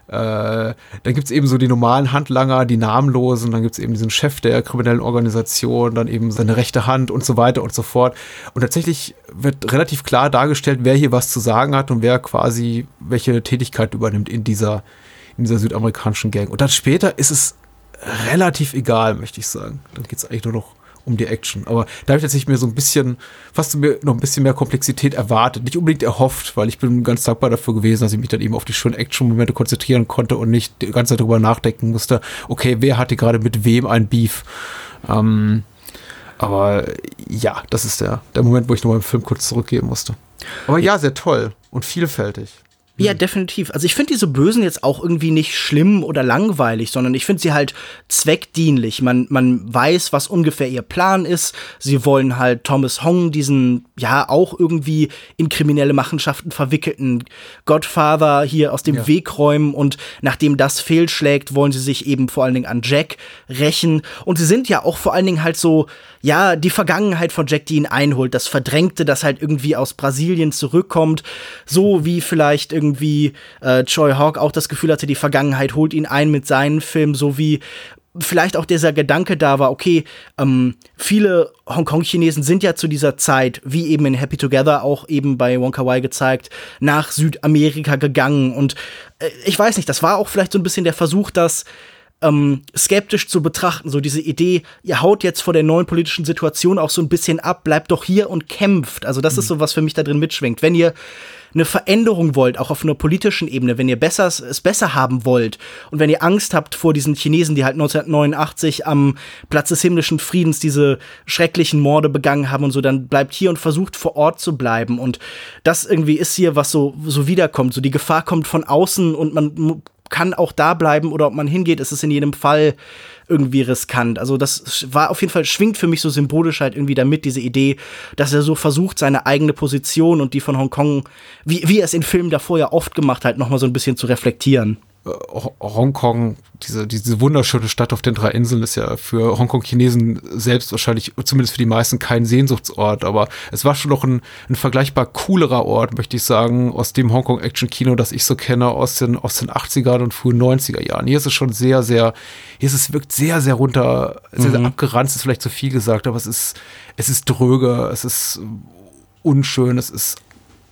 Äh, dann gibt es eben so die normalen Handlanger, die namenlosen, dann gibt es eben diesen Chef der kriminellen Organisation, dann eben seine rechte Hand und so weiter und so fort. Und tatsächlich wird relativ klar dargestellt, wer hier was zu sagen hat und wer quasi welche Tätigkeit übernimmt in dieser, in dieser südamerikanischen Gang. Und dann später ist es relativ egal, möchte ich sagen. Dann geht es eigentlich nur noch um die Action. Aber da habe ich tatsächlich mir so ein bisschen, fast noch ein bisschen mehr Komplexität erwartet. Nicht unbedingt erhofft, weil ich bin ganz dankbar dafür gewesen, dass ich mich dann eben auf die schönen Action-Momente konzentrieren konnte und nicht die ganze Zeit darüber nachdenken musste, okay, wer hatte gerade mit wem ein Beef? Ähm, aber ja, das ist der, der Moment, wo ich nochmal im Film kurz zurückgeben musste. Aber ja, sehr toll und vielfältig. Ja, hm. definitiv. Also ich finde diese Bösen jetzt auch irgendwie nicht schlimm oder langweilig, sondern ich finde sie halt zweckdienlich. Man, man weiß, was ungefähr ihr Plan ist. Sie wollen halt Thomas Hong, diesen ja auch irgendwie in kriminelle Machenschaften verwickelten Godfather hier aus dem ja. Weg räumen und nachdem das fehlschlägt, wollen sie sich eben vor allen Dingen an Jack rächen. Und sie sind ja auch vor allen Dingen halt so, ja, die Vergangenheit von Jack, die ihn einholt, das Verdrängte, das halt irgendwie aus Brasilien zurückkommt, so wie vielleicht irgendwie äh, Choi Hawk auch das Gefühl hatte, die Vergangenheit holt ihn ein mit seinen Filmen, so wie vielleicht auch dieser Gedanke da war, okay, ähm, viele Hongkong-Chinesen sind ja zu dieser Zeit, wie eben in Happy Together, auch eben bei Wonka Wai gezeigt, nach Südamerika gegangen. Und äh, ich weiß nicht, das war auch vielleicht so ein bisschen der Versuch, dass ähm, skeptisch zu betrachten. So diese Idee, ihr haut jetzt vor der neuen politischen Situation auch so ein bisschen ab, bleibt doch hier und kämpft. Also das mhm. ist so was für mich da drin mitschwingt. Wenn ihr eine Veränderung wollt, auch auf einer politischen Ebene, wenn ihr besser, es besser haben wollt und wenn ihr Angst habt vor diesen Chinesen, die halt 1989 am Platz des himmlischen Friedens diese schrecklichen Morde begangen haben und so, dann bleibt hier und versucht vor Ort zu bleiben und das irgendwie ist hier, was so, so wiederkommt. So die Gefahr kommt von außen und man kann auch da bleiben oder ob man hingeht, ist es in jedem Fall irgendwie riskant. Also das war auf jeden Fall, schwingt für mich so symbolisch halt irgendwie damit, diese Idee, dass er so versucht, seine eigene Position und die von Hongkong, wie, wie er es in Filmen davor ja oft gemacht hat, nochmal so ein bisschen zu reflektieren. Äh, Hongkong, diese, diese wunderschöne Stadt auf den drei Inseln ist ja für Hongkong-Chinesen selbst wahrscheinlich, zumindest für die meisten, kein Sehnsuchtsort, aber es war schon noch ein, ein vergleichbar coolerer Ort, möchte ich sagen, aus dem Hongkong-Action-Kino, das ich so kenne, aus den, aus den 80er und frühen 90er Jahren. Hier ist es schon sehr, sehr, hier ist es wirkt sehr, sehr runter, sehr, mhm. sehr abgeranzt, ist vielleicht zu viel gesagt, aber es ist, es ist dröge, es ist unschön, es ist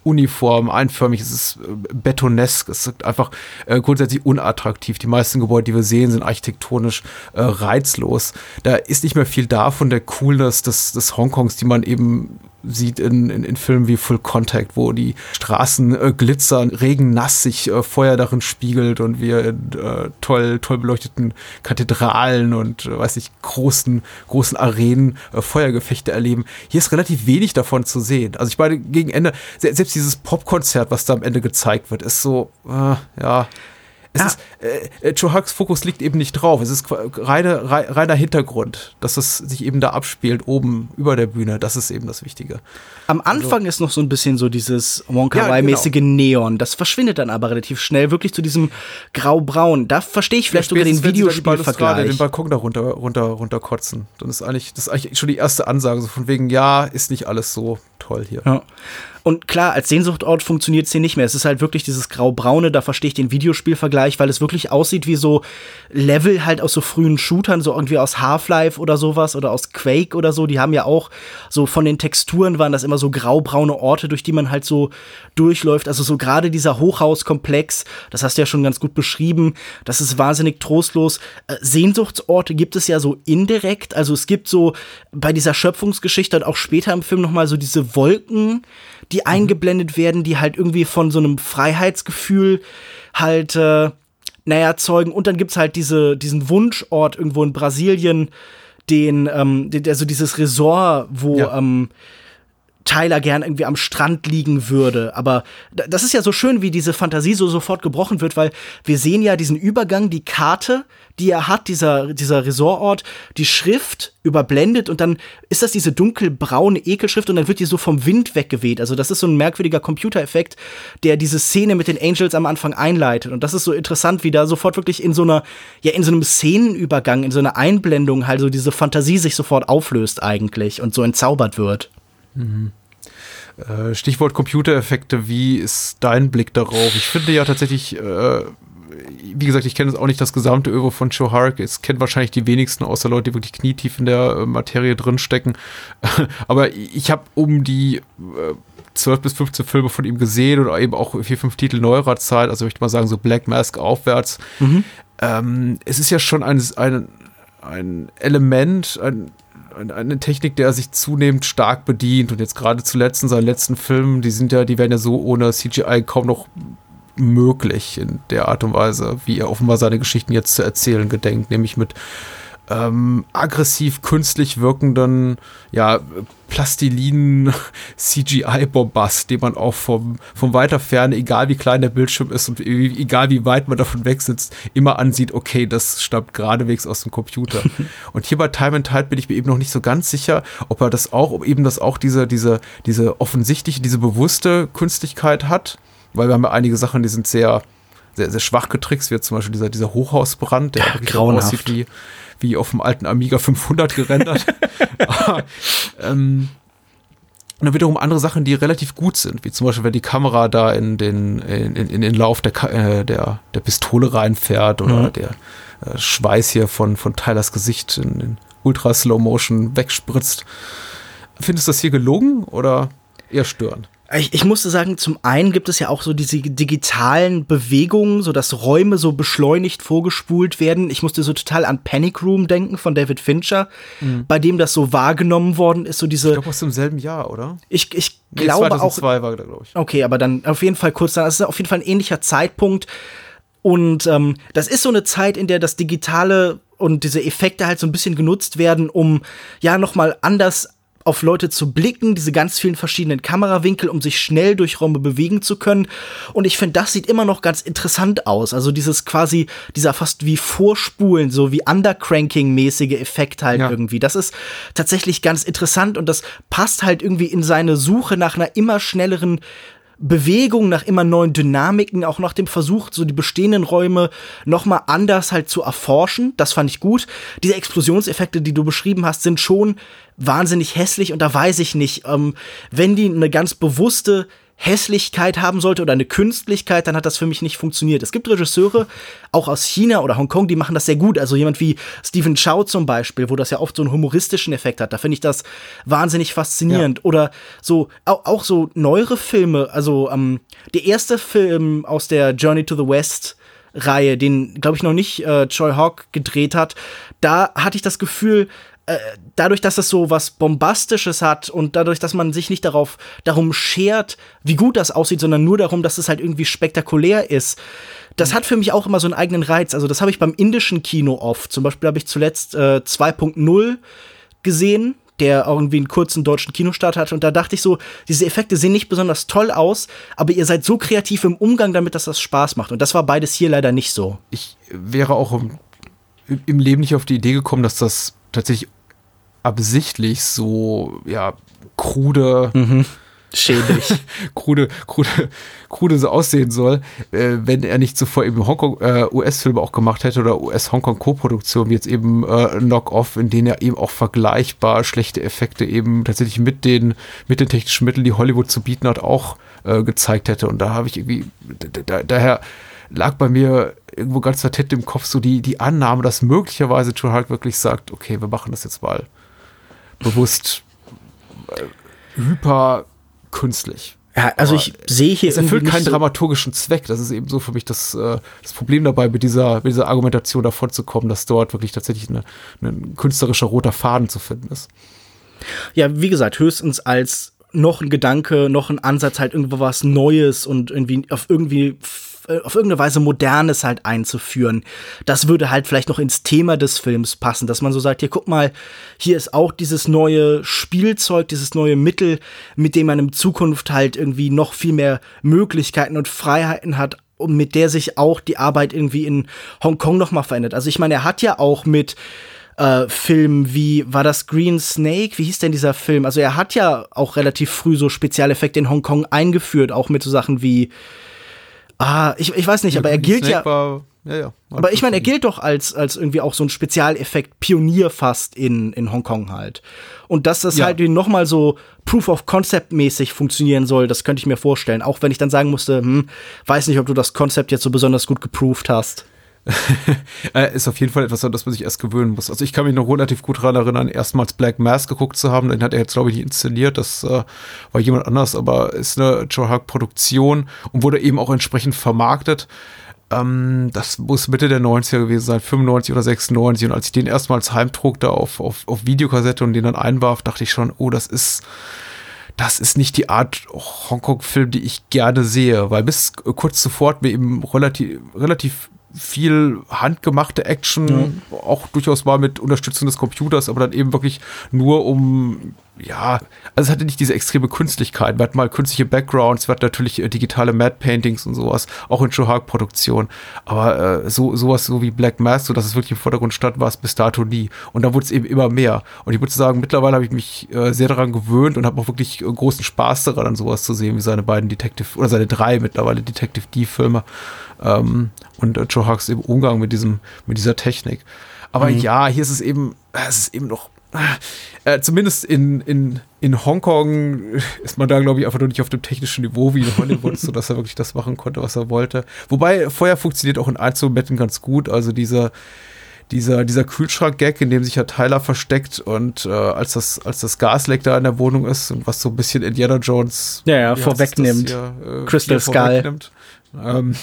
uniform, einförmig, es ist äh, betonesk, es ist einfach äh, grundsätzlich unattraktiv. Die meisten Gebäude, die wir sehen, sind architektonisch äh, reizlos. Da ist nicht mehr viel da von der Coolness des, des Hongkongs, die man eben sieht in, in, in Filmen wie Full Contact, wo die Straßen äh, glitzern, regennass sich äh, Feuer darin spiegelt und wir in äh, toll, toll beleuchteten Kathedralen und äh, weiß ich, großen, großen Arenen äh, Feuergefechte erleben. Hier ist relativ wenig davon zu sehen. Also ich meine, gegen Ende, selbst dieses Popkonzert, was da am Ende gezeigt wird, ist so, äh, ja. Es ja. ist, äh, äh Joe Hucks Fokus liegt eben nicht drauf. Es ist reine, reiner Hintergrund, dass es sich eben da abspielt, oben über der Bühne. Das ist eben das Wichtige. Am also Anfang also, ist noch so ein bisschen so dieses Wonka-mäßige ja, genau. Neon. Das verschwindet dann aber relativ schnell, wirklich zu diesem grau-braun. Da verstehe ich vielleicht ja, sogar den Videospielvergleich. den Balkon da runter, runter, runter kotzen. Dann ist eigentlich, das ist eigentlich schon die erste Ansage, so von wegen, ja, ist nicht alles so toll hier. Ja. Und klar, als Sehnsuchtort funktioniert es hier nicht mehr. Es ist halt wirklich dieses grau-braune, da verstehe ich den Videospielvergleich, weil es wirklich aussieht wie so Level halt aus so frühen Shootern, so irgendwie aus Half-Life oder sowas oder aus Quake oder so. Die haben ja auch so von den Texturen waren das immer so grau-braune Orte, durch die man halt so durchläuft. Also so gerade dieser Hochhauskomplex, das hast du ja schon ganz gut beschrieben, das ist wahnsinnig trostlos. Äh, Sehnsuchtsorte gibt es ja so indirekt. Also es gibt so bei dieser Schöpfungsgeschichte und auch später im Film nochmal so diese Wolken, die mhm. eingeblendet werden, die halt irgendwie von so einem Freiheitsgefühl halt, äh, naja, zeugen. Und dann gibt's halt diese, diesen Wunschort irgendwo in Brasilien, den, ähm, den, also dieses Resort, wo, ja. ähm, Tyler gern irgendwie am Strand liegen würde. Aber das ist ja so schön, wie diese Fantasie so sofort gebrochen wird, weil wir sehen ja diesen Übergang, die Karte, die er hat, dieser, dieser Resortort, die Schrift überblendet und dann ist das diese dunkelbraune Ekelschrift und dann wird die so vom Wind weggeweht. Also das ist so ein merkwürdiger Computereffekt, der diese Szene mit den Angels am Anfang einleitet. Und das ist so interessant, wie da sofort wirklich in so einer, ja, in so einem Szenenübergang, in so einer Einblendung halt so diese Fantasie sich sofort auflöst eigentlich und so entzaubert wird. Mhm. Äh, Stichwort Computereffekte, wie ist dein Blick darauf? Ich finde ja tatsächlich, äh, wie gesagt, ich kenne auch nicht das gesamte Öwe von Joe Hark. Es kennen wahrscheinlich die wenigsten, außer Leute, die wirklich knietief in der äh, Materie drinstecken. (laughs) Aber ich habe um die äh, 12 bis 15 Filme von ihm gesehen oder eben auch vier, fünf Titel neuerer Zeit, also ich möchte mal sagen, so Black Mask aufwärts. Mhm. Ähm, es ist ja schon ein, ein, ein Element, ein eine Technik, der sich zunehmend stark bedient. Und jetzt gerade zuletzt in seinen letzten Filmen, die sind ja, die werden ja so ohne CGI kaum noch möglich in der Art und Weise, wie er offenbar seine Geschichten jetzt zu erzählen gedenkt, nämlich mit ähm, aggressiv künstlich wirkenden, ja, Plastilinen (laughs) CGI-Bombast, den man auch vom, von weiter Ferne, egal wie klein der Bildschirm ist und egal wie weit man davon weg sitzt, immer ansieht, okay, das stammt geradewegs aus dem Computer. (laughs) und hier bei Time and Tide bin ich mir eben noch nicht so ganz sicher, ob er das auch, ob eben das auch diese, diese, diese offensichtliche, diese bewusste Künstlichkeit hat, weil wir haben ja einige Sachen, die sind sehr, sehr, sehr schwach getrickst, wie zum Beispiel dieser, dieser Hochhausbrand, der ja, grauenhaft. aussieht wie, wie auf dem alten Amiga 500 gerendert. Aber, ähm, und dann wiederum andere Sachen, die relativ gut sind, wie zum Beispiel, wenn die Kamera da in den, in, in, in den Lauf der, äh, der, der Pistole reinfährt oder mhm. der äh, Schweiß hier von, von Tylers Gesicht in, in Ultra Slow Motion wegspritzt. Findest du das hier gelungen oder eher störend? Ich, ich musste sagen, zum einen gibt es ja auch so diese digitalen Bewegungen, so dass Räume so beschleunigt vorgespult werden. Ich musste so total an Panic Room denken von David Fincher, mhm. bei dem das so wahrgenommen worden ist, so diese. Ich glaube aus dem selben Jahr, oder? Ich, ich nee, glaube 2002 auch. war da, glaube ich. Okay, aber dann auf jeden Fall kurz, das ist auf jeden Fall ein ähnlicher Zeitpunkt. Und ähm, das ist so eine Zeit, in der das Digitale und diese Effekte halt so ein bisschen genutzt werden, um ja nochmal anders auf Leute zu blicken, diese ganz vielen verschiedenen Kamerawinkel, um sich schnell durch Räume bewegen zu können. Und ich finde, das sieht immer noch ganz interessant aus. Also dieses quasi, dieser fast wie Vorspulen, so wie Undercranking-mäßige Effekt halt ja. irgendwie. Das ist tatsächlich ganz interessant und das passt halt irgendwie in seine Suche nach einer immer schnelleren Bewegung, nach immer neuen Dynamiken, auch nach dem Versuch, so die bestehenden Räume nochmal anders halt zu erforschen. Das fand ich gut. Diese Explosionseffekte, die du beschrieben hast, sind schon wahnsinnig hässlich und da weiß ich nicht, ähm, wenn die eine ganz bewusste Hässlichkeit haben sollte oder eine Künstlichkeit, dann hat das für mich nicht funktioniert. Es gibt Regisseure, auch aus China oder Hongkong, die machen das sehr gut. Also jemand wie Stephen Chow zum Beispiel, wo das ja oft so einen humoristischen Effekt hat. Da finde ich das wahnsinnig faszinierend. Ja. Oder so, auch, auch, so neuere Filme. Also ähm, der erste Film aus der Journey to the West Reihe, den, glaube ich, noch nicht äh, Choi Hawk gedreht hat, da hatte ich das Gefühl, äh, dadurch, dass es so was Bombastisches hat und dadurch, dass man sich nicht darauf darum schert, wie gut das aussieht, sondern nur darum, dass es halt irgendwie spektakulär ist. Das hat für mich auch immer so einen eigenen Reiz. Also das habe ich beim indischen Kino oft. Zum Beispiel habe ich zuletzt äh, 2.0 gesehen, der irgendwie einen kurzen deutschen Kinostart hatte. Und da dachte ich so, diese Effekte sehen nicht besonders toll aus, aber ihr seid so kreativ im Umgang damit, dass das Spaß macht. Und das war beides hier leider nicht so. Ich wäre auch im, im Leben nicht auf die Idee gekommen, dass das tatsächlich absichtlich so, ja, krude, mhm. schäbig, (laughs) krude, krude, krude so aussehen soll, äh, wenn er nicht zuvor eben Hongkong, äh, US-Filme auch gemacht hätte oder US-Hongkong-Co-Produktion, wie jetzt eben äh, Knock-Off, in denen er eben auch vergleichbar schlechte Effekte eben tatsächlich mit den, mit den technischen Mitteln, die Hollywood zu bieten hat, auch äh, gezeigt hätte. Und da habe ich irgendwie, da, daher lag bei mir irgendwo ganz latent im Kopf so die, die Annahme, dass möglicherweise Joe Hulk wirklich sagt, okay, wir machen das jetzt mal bewusst äh, hyper künstlich. Ja, also Aber ich sehe hier. Es erfüllt keinen so dramaturgischen Zweck. Das ist eben so für mich das, äh, das Problem dabei, mit dieser, mit dieser Argumentation davon zu kommen, dass dort wirklich tatsächlich eine, ein künstlerischer roter Faden zu finden ist. Ja, wie gesagt, höchstens als noch ein Gedanke, noch ein Ansatz, halt irgendwo was Neues und irgendwie auf irgendwie äh, auf irgendeine Weise Modernes halt einzuführen. Das würde halt vielleicht noch ins Thema des Films passen, dass man so sagt, hier guck mal, hier ist auch dieses neue Spielzeug, dieses neue Mittel, mit dem man in Zukunft halt irgendwie noch viel mehr Möglichkeiten und Freiheiten hat, und mit der sich auch die Arbeit irgendwie in Hongkong noch mal verändert. Also ich meine, er hat ja auch mit äh, Filmen wie, war das Green Snake? Wie hieß denn dieser Film? Also er hat ja auch relativ früh so Spezialeffekte in Hongkong eingeführt, auch mit so Sachen wie Ah, ich, ich weiß nicht, ja, aber er gilt Snake ja. War, ja, ja aber ich meine, er gilt doch als, als irgendwie auch so ein Spezialeffekt Pionier fast in, in Hongkong halt. Und dass das ja. halt noch mal so Proof of Concept mäßig funktionieren soll, das könnte ich mir vorstellen. Auch wenn ich dann sagen musste, hm, weiß nicht, ob du das Konzept jetzt so besonders gut geproved hast. (laughs) Äh, ist auf jeden Fall etwas, an das man sich erst gewöhnen muss. Also ich kann mich noch relativ gut daran erinnern, erstmals Black Mass geguckt zu haben. Den hat er jetzt, glaube ich, nicht inszeniert. Das äh, war jemand anders, aber ist eine Joe Hug Produktion und wurde eben auch entsprechend vermarktet. Ähm, das muss Mitte der 90er gewesen sein, 95 oder 96. Und als ich den erstmals heimtrug, da auf, auf, auf Videokassette und den dann einwarf, dachte ich schon, oh, das ist das ist nicht die Art Hongkong-Film, die ich gerne sehe, weil bis kurz zuvor hat mir eben relativ, relativ viel handgemachte Action, ja. auch durchaus mal mit Unterstützung des Computers, aber dann eben wirklich nur um, ja, also es hatte nicht diese extreme Künstlichkeit. Wir hatten mal künstliche Backgrounds, wir hatten natürlich äh, digitale Mad Paintings und sowas, auch in Shohag-Produktion. Aber äh, so sowas so wie Black Mass, so dass es wirklich im Vordergrund stand, war es bis dato nie. Und da wurde es eben immer mehr. Und ich würde sagen, mittlerweile habe ich mich äh, sehr daran gewöhnt und habe auch wirklich äh, großen Spaß daran, an sowas zu sehen, wie seine beiden Detective, oder seine drei mittlerweile Detective D-Filme ähm, und äh, Joe Hawks im Umgang mit diesem, mit dieser Technik. Aber mhm. ja, hier ist es eben, es ist eben noch, äh, zumindest in, in, in Hongkong ist man da, glaube ich, einfach nur nicht auf dem technischen Niveau wie in Hollywood, (laughs) sodass er wirklich das machen konnte, was er wollte. Wobei Feuer funktioniert auch in Einzelbetten ganz gut. Also dieser, dieser, dieser Kühlschrank-Gag, in dem sich ja Tyler versteckt und äh, als, das, als das Gasleck da in der Wohnung ist und was so ein bisschen Indiana Jones ja, ja, vorwegnimmt. Äh, Crystal Skull. Ähm,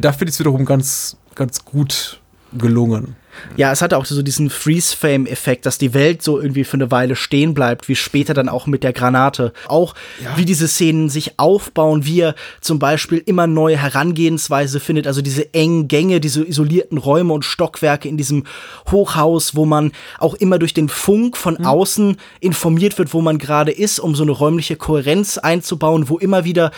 da finde ich es wiederum ganz, ganz gut gelungen. Ja, es hatte auch so diesen Freeze-Fame-Effekt, dass die Welt so irgendwie für eine Weile stehen bleibt, wie später dann auch mit der Granate. Auch ja. wie diese Szenen sich aufbauen, wie er zum Beispiel immer neue Herangehensweise findet, also diese engen Gänge, diese isolierten Räume und Stockwerke in diesem Hochhaus, wo man auch immer durch den Funk von mhm. außen informiert wird, wo man gerade ist, um so eine räumliche Kohärenz einzubauen, wo immer wieder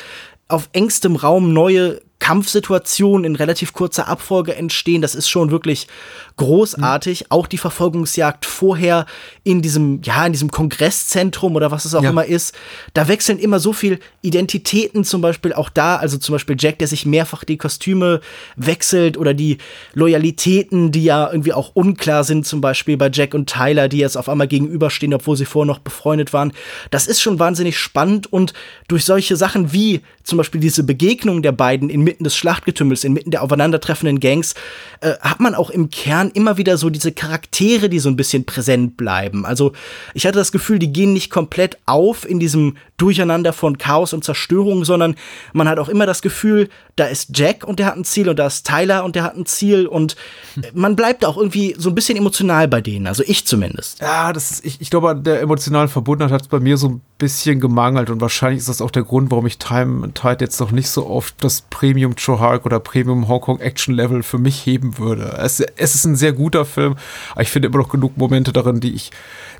auf engstem Raum neue Kampfsituationen in relativ kurzer Abfolge entstehen. Das ist schon wirklich großartig. Mhm. Auch die Verfolgungsjagd vorher in diesem, ja, in diesem Kongresszentrum oder was es auch ja. immer ist. Da wechseln immer so viel Identitäten zum Beispiel auch da. Also zum Beispiel Jack, der sich mehrfach die Kostüme wechselt oder die Loyalitäten, die ja irgendwie auch unklar sind. Zum Beispiel bei Jack und Tyler, die jetzt auf einmal gegenüberstehen, obwohl sie vorher noch befreundet waren. Das ist schon wahnsinnig spannend und durch solche Sachen wie zum Beispiel diese Begegnung der beiden inmitten des Schlachtgetümmels, inmitten der aufeinandertreffenden Gangs, äh, hat man auch im Kern immer wieder so diese Charaktere, die so ein bisschen präsent bleiben. Also ich hatte das Gefühl, die gehen nicht komplett auf in diesem Durcheinander von Chaos und Zerstörung, sondern man hat auch immer das Gefühl, da ist Jack und der hat ein Ziel und da ist Tyler und der hat ein Ziel und (laughs) man bleibt auch irgendwie so ein bisschen emotional bei denen, also ich zumindest. Ja, das ist, ich, ich glaube, der emotionalen Verbundenheit hat es bei mir so ein bisschen gemangelt und wahrscheinlich ist das auch der Grund, warum ich Time and Tide jetzt noch nicht so oft das Premium Chohark oder Premium Hong Kong Action Level für mich heben würde. Es, es ist ein sehr guter Film, aber ich finde immer noch genug Momente darin, die ich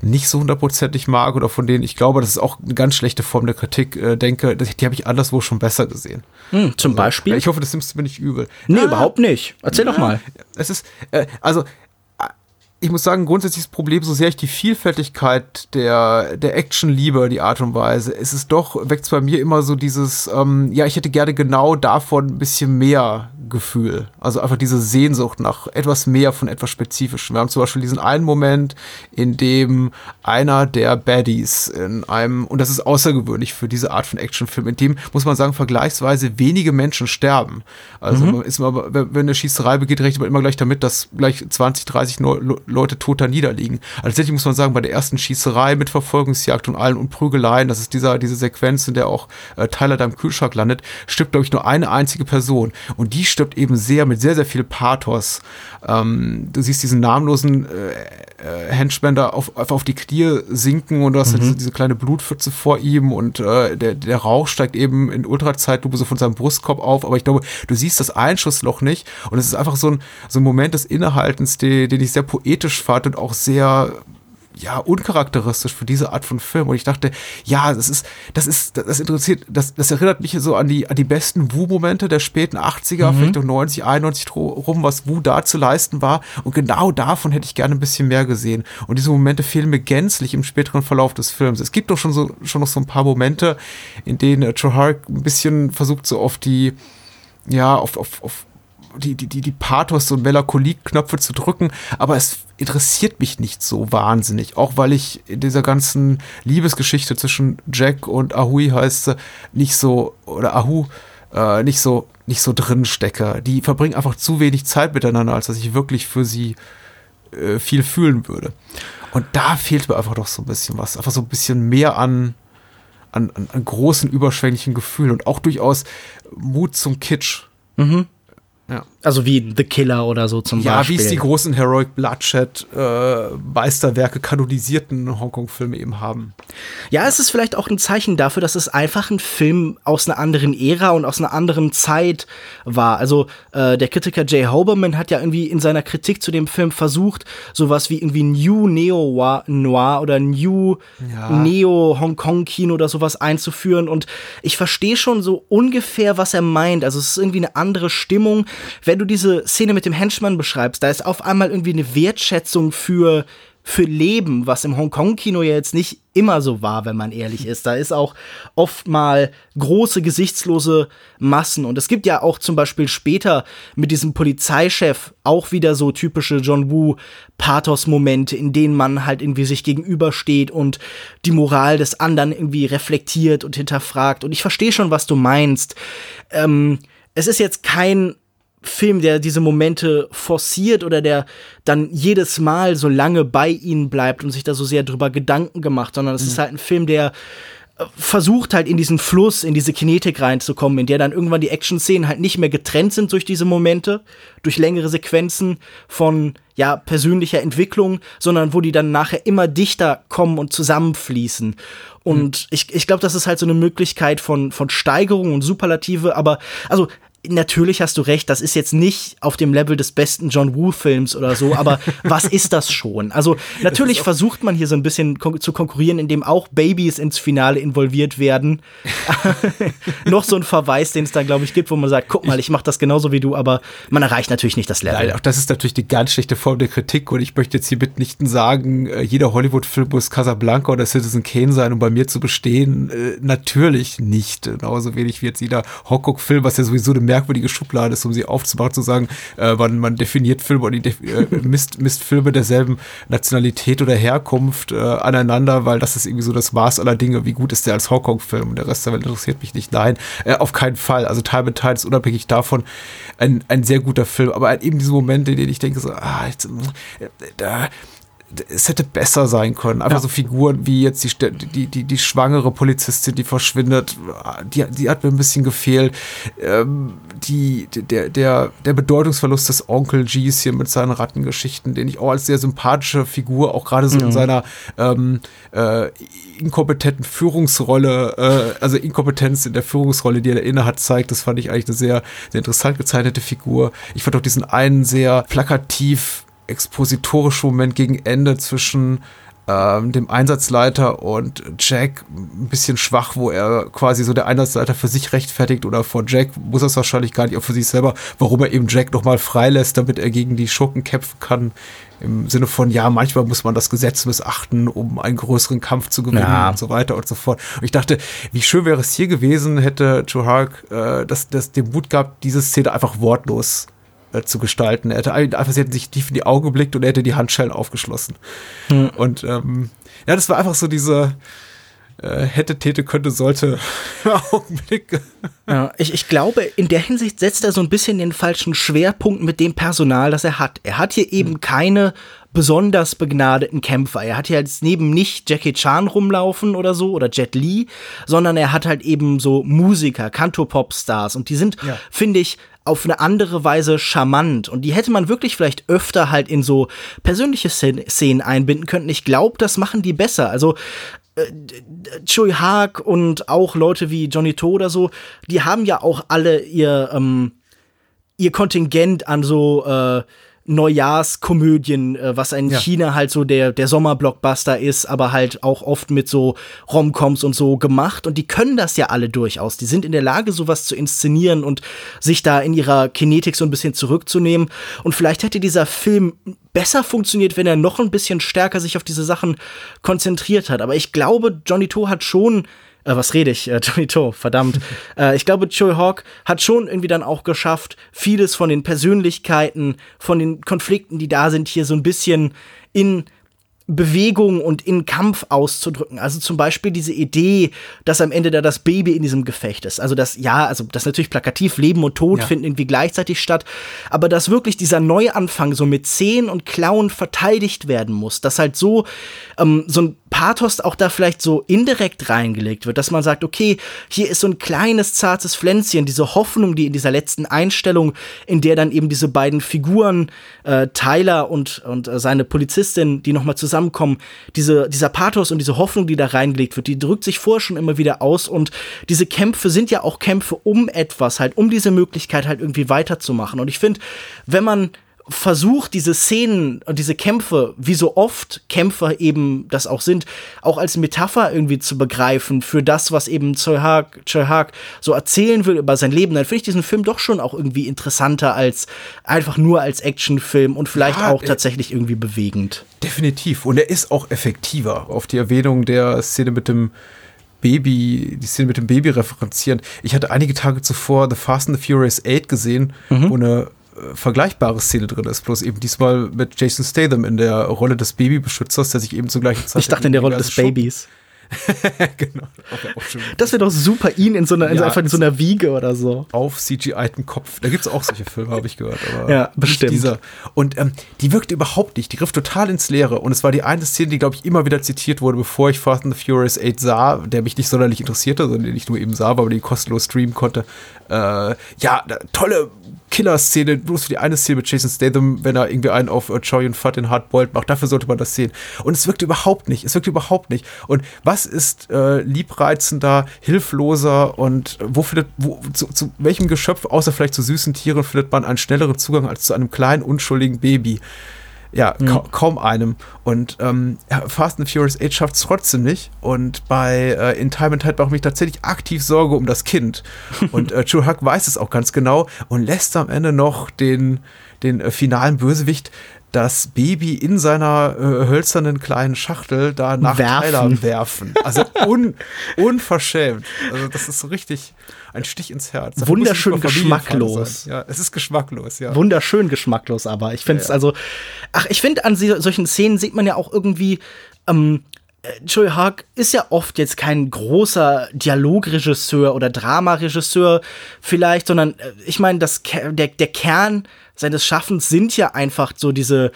nicht so hundertprozentig mag oder von denen ich glaube, das ist auch eine ganz schlechte Form der Kritik, äh, denke, die habe ich anderswo schon besser gesehen. Hm, zum also, Beispiel? Ich hoffe, das nimmst du mir nicht übel. Nee, ah, überhaupt nicht. Erzähl ja, doch mal. Es ist, äh, also ich muss sagen, grundsätzliches Problem, so sehr ich die Vielfältigkeit der, der Action liebe, die Art und Weise, ist es doch, weckt bei mir immer so dieses, ähm, ja, ich hätte gerne genau davon ein bisschen mehr Gefühl. Also einfach diese Sehnsucht nach etwas mehr von etwas Spezifischem. Wir haben zum Beispiel diesen einen Moment, in dem einer der Baddies in einem, und das ist außergewöhnlich für diese Art von Actionfilm, in dem, muss man sagen, vergleichsweise wenige Menschen sterben. Also mhm. ist man, wenn eine Schießerei begeht, rechnet man immer gleich damit, dass gleich 20, 30 Leute tot da niederliegen. Also tatsächlich muss man sagen, bei der ersten Schießerei mit Verfolgungsjagd und allen und Prügeleien, das ist dieser, diese Sequenz, in der auch äh, Tyler da im Kühlschrank landet, stirbt, glaube ich, nur eine einzige Person. Und die stirbt eben sehr, mit sehr, sehr viel Pathos. Ähm, du siehst diesen namenlosen äh, äh, Henchman auf, auf die Knie sinken und du hast mhm. diese kleine Blutpfütze vor ihm und äh, der, der Rauch steigt eben in Ultrazeitlupe so von seinem Brustkorb auf, aber ich glaube, du siehst das Einschussloch nicht und es ist einfach so ein, so ein Moment des Innehaltens, den, den ich sehr poetisch fand und auch sehr ja, uncharakteristisch für diese Art von Film. Und ich dachte, ja, das ist, das ist, das interessiert, das, das erinnert mich so an die, an die besten Wu-Momente der späten 80er, mhm. vielleicht auch 90, 91 rum, was Wu da zu leisten war. Und genau davon hätte ich gerne ein bisschen mehr gesehen. Und diese Momente fehlen mir gänzlich im späteren Verlauf des Films. Es gibt doch schon so, schon noch so ein paar Momente, in denen äh, Trohark ein bisschen versucht, so auf die, ja, auf, auf, auf die, die, die, die Pathos und Melancholie-Knöpfe zu drücken, aber es interessiert mich nicht so wahnsinnig. Auch weil ich in dieser ganzen Liebesgeschichte zwischen Jack und Ahui heißt nicht so, oder Ahu, äh, nicht so, nicht so drin stecke. Die verbringen einfach zu wenig Zeit miteinander, als dass ich wirklich für sie äh, viel fühlen würde. Und da fehlt mir einfach doch so ein bisschen was. Einfach so ein bisschen mehr an, an, an, an großen, überschwänglichen Gefühlen und auch durchaus Mut zum Kitsch. Mhm. Ja. Also wie The Killer oder so zum ja, Beispiel. Ja, wie es die großen Heroic Bloodshed äh, Meisterwerke kanonisierten Hongkong-Filme eben haben. Ja, es ist vielleicht auch ein Zeichen dafür, dass es einfach ein Film aus einer anderen Ära und aus einer anderen Zeit war. Also äh, der Kritiker Jay Hoberman hat ja irgendwie in seiner Kritik zu dem Film versucht, sowas wie irgendwie New Neo Noir oder New ja. Neo Hongkong Kino oder sowas einzuführen. Und ich verstehe schon so ungefähr, was er meint. Also es ist irgendwie eine andere Stimmung wenn du diese Szene mit dem Henchman beschreibst, da ist auf einmal irgendwie eine Wertschätzung für für Leben, was im Hongkong-Kino ja jetzt nicht immer so war, wenn man ehrlich ist. Da ist auch oft mal große, gesichtslose Massen. Und es gibt ja auch zum Beispiel später mit diesem Polizeichef auch wieder so typische John Woo-Pathos-Momente, in denen man halt irgendwie sich gegenübersteht und die Moral des anderen irgendwie reflektiert und hinterfragt. Und ich verstehe schon, was du meinst. Ähm, es ist jetzt kein Film, der diese Momente forciert oder der dann jedes Mal so lange bei ihnen bleibt und sich da so sehr drüber Gedanken gemacht, sondern es mhm. ist halt ein Film, der äh, versucht halt in diesen Fluss, in diese Kinetik reinzukommen, in der dann irgendwann die Action-Szenen halt nicht mehr getrennt sind durch diese Momente, durch längere Sequenzen von ja persönlicher Entwicklung, sondern wo die dann nachher immer dichter kommen und zusammenfließen. Und mhm. ich, ich glaube, das ist halt so eine Möglichkeit von, von Steigerung und Superlative, aber also natürlich hast du recht, das ist jetzt nicht auf dem Level des besten John Woo-Films oder so, aber (laughs) was ist das schon? Also natürlich versucht man hier so ein bisschen kon zu konkurrieren, indem auch Babys ins Finale involviert werden. (laughs) (laughs) Noch so ein Verweis, den es da, glaube ich, gibt, wo man sagt, guck mal, ich mache das genauso wie du, aber man erreicht natürlich nicht das Level. Nein, auch das ist natürlich die ganz schlechte Form der Kritik und ich möchte jetzt hier mitnichten sagen, äh, jeder Hollywood-Film muss Casablanca oder Citizen Kane sein, um bei mir zu bestehen. Äh, natürlich nicht. Genauso wenig wie jetzt jeder Hongkong-Film, was ja sowieso eine merkwürdige Schublade ist, um sie aufzubauen, zu sagen, äh, man, man definiert Filme und äh, misst, misst Filme derselben Nationalität oder Herkunft äh, aneinander, weil das ist irgendwie so das Maß aller Dinge. Wie gut ist der als Hongkong-Film der Rest der Welt interessiert mich nicht. Nein, äh, auf keinen Fall. Also Time and Tide ist unabhängig davon ein, ein sehr guter Film, aber eben diese Momente, in denen ich denke so, ah, jetzt, äh, da, es hätte besser sein können. Einfach ja. so Figuren wie jetzt die, die, die, die schwangere Polizistin, die verschwindet, die, die hat mir ein bisschen gefehlt. Ähm, die, der, der, der Bedeutungsverlust des Onkel Gs hier mit seinen Rattengeschichten, den ich auch als sehr sympathische Figur, auch gerade so mhm. in seiner ähm, äh, inkompetenten Führungsrolle, äh, also Inkompetenz in der Führungsrolle, die er inne hat, zeigt, das fand ich eigentlich eine sehr, sehr interessant gezeichnete Figur. Ich fand auch diesen einen sehr plakativ expositorische Moment gegen Ende zwischen ähm, dem Einsatzleiter und Jack ein bisschen schwach, wo er quasi so der Einsatzleiter für sich rechtfertigt oder vor Jack muss er es wahrscheinlich gar nicht, auch für sich selber, warum er eben Jack nochmal freilässt, damit er gegen die Schurken kämpfen kann. Im Sinne von, ja, manchmal muss man das Gesetz missachten, um einen größeren Kampf zu gewinnen ja. und so weiter und so fort. Und ich dachte, wie schön wäre es hier gewesen, hätte Joe Hark äh, das, das den Mut gehabt, diese Szene einfach wortlos äh, zu gestalten. Er hätte einfach, sie hätten sich tief in die Augen geblickt und er hätte die Handschellen aufgeschlossen. Hm. Und ähm, ja, das war einfach so diese äh, hätte, täte, könnte, sollte (laughs) Augenblick. Ja, ich, ich glaube, in der Hinsicht setzt er so ein bisschen den falschen Schwerpunkt mit dem Personal, das er hat. Er hat hier eben hm. keine besonders begnadeten Kämpfer. Er hat hier jetzt neben nicht Jackie Chan rumlaufen oder so oder Jet Li, sondern er hat halt eben so Musiker, Kanto-Pop-Stars und die sind, ja. finde ich, auf eine andere Weise charmant. Und die hätte man wirklich vielleicht öfter halt in so persönliche Szenen einbinden können. Ich glaube, das machen die besser. Also äh, Chui Haag und auch Leute wie Johnny To oder so, die haben ja auch alle ihr, ähm, ihr Kontingent an so äh, Neujahrskomödien, äh, was in ja. China halt so der, der Sommerblockbuster ist, aber halt auch oft mit so Romcoms und so gemacht. Und die können das ja alle durchaus. Die sind in der Lage, sowas zu inszenieren und sich da in ihrer Kinetik so ein bisschen zurückzunehmen. Und vielleicht hätte dieser Film besser funktioniert, wenn er noch ein bisschen stärker sich auf diese Sachen konzentriert hat. Aber ich glaube, Johnny To hat schon äh, was rede ich, äh, (laughs) Johnny To, verdammt. (laughs) äh, ich glaube, Joey Hawk hat schon irgendwie dann auch geschafft, vieles von den Persönlichkeiten, von den Konflikten, die da sind, hier so ein bisschen in Bewegung und in Kampf auszudrücken. Also zum Beispiel diese Idee, dass am Ende da das Baby in diesem Gefecht ist. Also das, ja, also das natürlich plakativ, Leben und Tod ja. finden irgendwie gleichzeitig statt, aber dass wirklich dieser Neuanfang so mit Zehen und Klauen verteidigt werden muss, dass halt so, ähm, so ein Pathos auch da vielleicht so indirekt reingelegt wird, dass man sagt, okay, hier ist so ein kleines, zartes Pflänzchen, diese Hoffnung, die in dieser letzten Einstellung, in der dann eben diese beiden Figuren, äh, Tyler und, und äh, seine Polizistin, die nochmal zusammenkommen, diese, dieser Pathos und diese Hoffnung, die da reingelegt wird, die drückt sich vorher schon immer wieder aus und diese Kämpfe sind ja auch Kämpfe um etwas, halt, um diese Möglichkeit halt irgendwie weiterzumachen. Und ich finde, wenn man versucht, diese Szenen und diese Kämpfe, wie so oft Kämpfer eben das auch sind, auch als Metapher irgendwie zu begreifen für das, was eben Choi Haag, Choi Haag so erzählen will über sein Leben, dann finde ich diesen Film doch schon auch irgendwie interessanter als einfach nur als Actionfilm und vielleicht ja, auch äh, tatsächlich irgendwie bewegend. Definitiv. Und er ist auch effektiver auf die Erwähnung der Szene mit dem Baby, die Szene mit dem Baby referenzieren. Ich hatte einige Tage zuvor The Fast and the Furious 8 gesehen, mhm. wo eine äh, vergleichbare Szene drin ist, bloß eben diesmal mit Jason Statham in der Rolle des Babybeschützers, der sich eben zur gleichen Zeit. Ich dachte in der Rolle des Babys. (laughs) genau. Das wäre doch super, ihn in so einer, ja, einfach in so einer Wiege oder so. Auf CGI-ten Kopf. Da gibt es auch solche Filme, habe ich gehört. Aber ja, bestimmt. Dieser. Und ähm, die wirkte überhaupt nicht. Die griff total ins Leere. Und es war die eine Szene, die, glaube ich, immer wieder zitiert wurde, bevor ich Fast and the Furious 8 sah, der mich nicht sonderlich interessierte, sondern den ich nur eben sah, weil man den kostenlos streamen konnte. Äh, ja, tolle Killer-Szene, bloß für die eine Szene mit Jason Statham, wenn er irgendwie einen auf Joy und Fat in Hardboiled macht. Dafür sollte man das sehen. Und es wirkt überhaupt nicht. Es wirkt überhaupt nicht. Und was ist äh, liebreizender, hilfloser und wo findet, wo, zu, zu welchem Geschöpf, außer vielleicht zu süßen Tieren, findet man einen schnelleren Zugang als zu einem kleinen, unschuldigen Baby? Ja, mhm. ka kaum einem. Und ähm, Fast and Furious 8 schafft es trotzdem nicht. Und bei äh, In Time and Tide mache ich mich tatsächlich aktiv Sorge um das Kind. (laughs) und äh, True Huck weiß es auch ganz genau und lässt am Ende noch den, den äh, finalen Bösewicht das Baby in seiner äh, hölzernen kleinen Schachtel da nach werfen. Tyler werfen. Also un, (laughs) unverschämt. Also das ist so richtig ein Stich ins Herz. Das Wunderschön geschmacklos. Ja, es ist geschmacklos, ja. Wunderschön geschmacklos, aber ich finde es ja, ja. also, ach, ich finde an solchen Szenen sieht man ja auch irgendwie, ähm, äh, Joey Hawk ist ja oft jetzt kein großer Dialogregisseur oder Dramaregisseur vielleicht, sondern äh, ich meine, der, der Kern seines Schaffens sind ja einfach so diese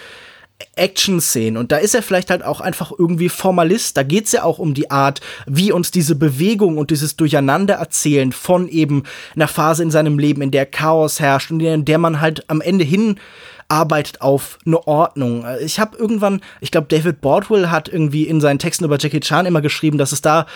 Action-Szenen. Und da ist er vielleicht halt auch einfach irgendwie Formalist. Da geht's ja auch um die Art, wie uns diese Bewegung und dieses Durcheinandererzählen von eben einer Phase in seinem Leben, in der Chaos herrscht und in der man halt am Ende hin arbeitet auf eine Ordnung. Ich habe irgendwann, ich glaube, David Bordwell hat irgendwie in seinen Texten über Jackie Chan immer geschrieben, dass es da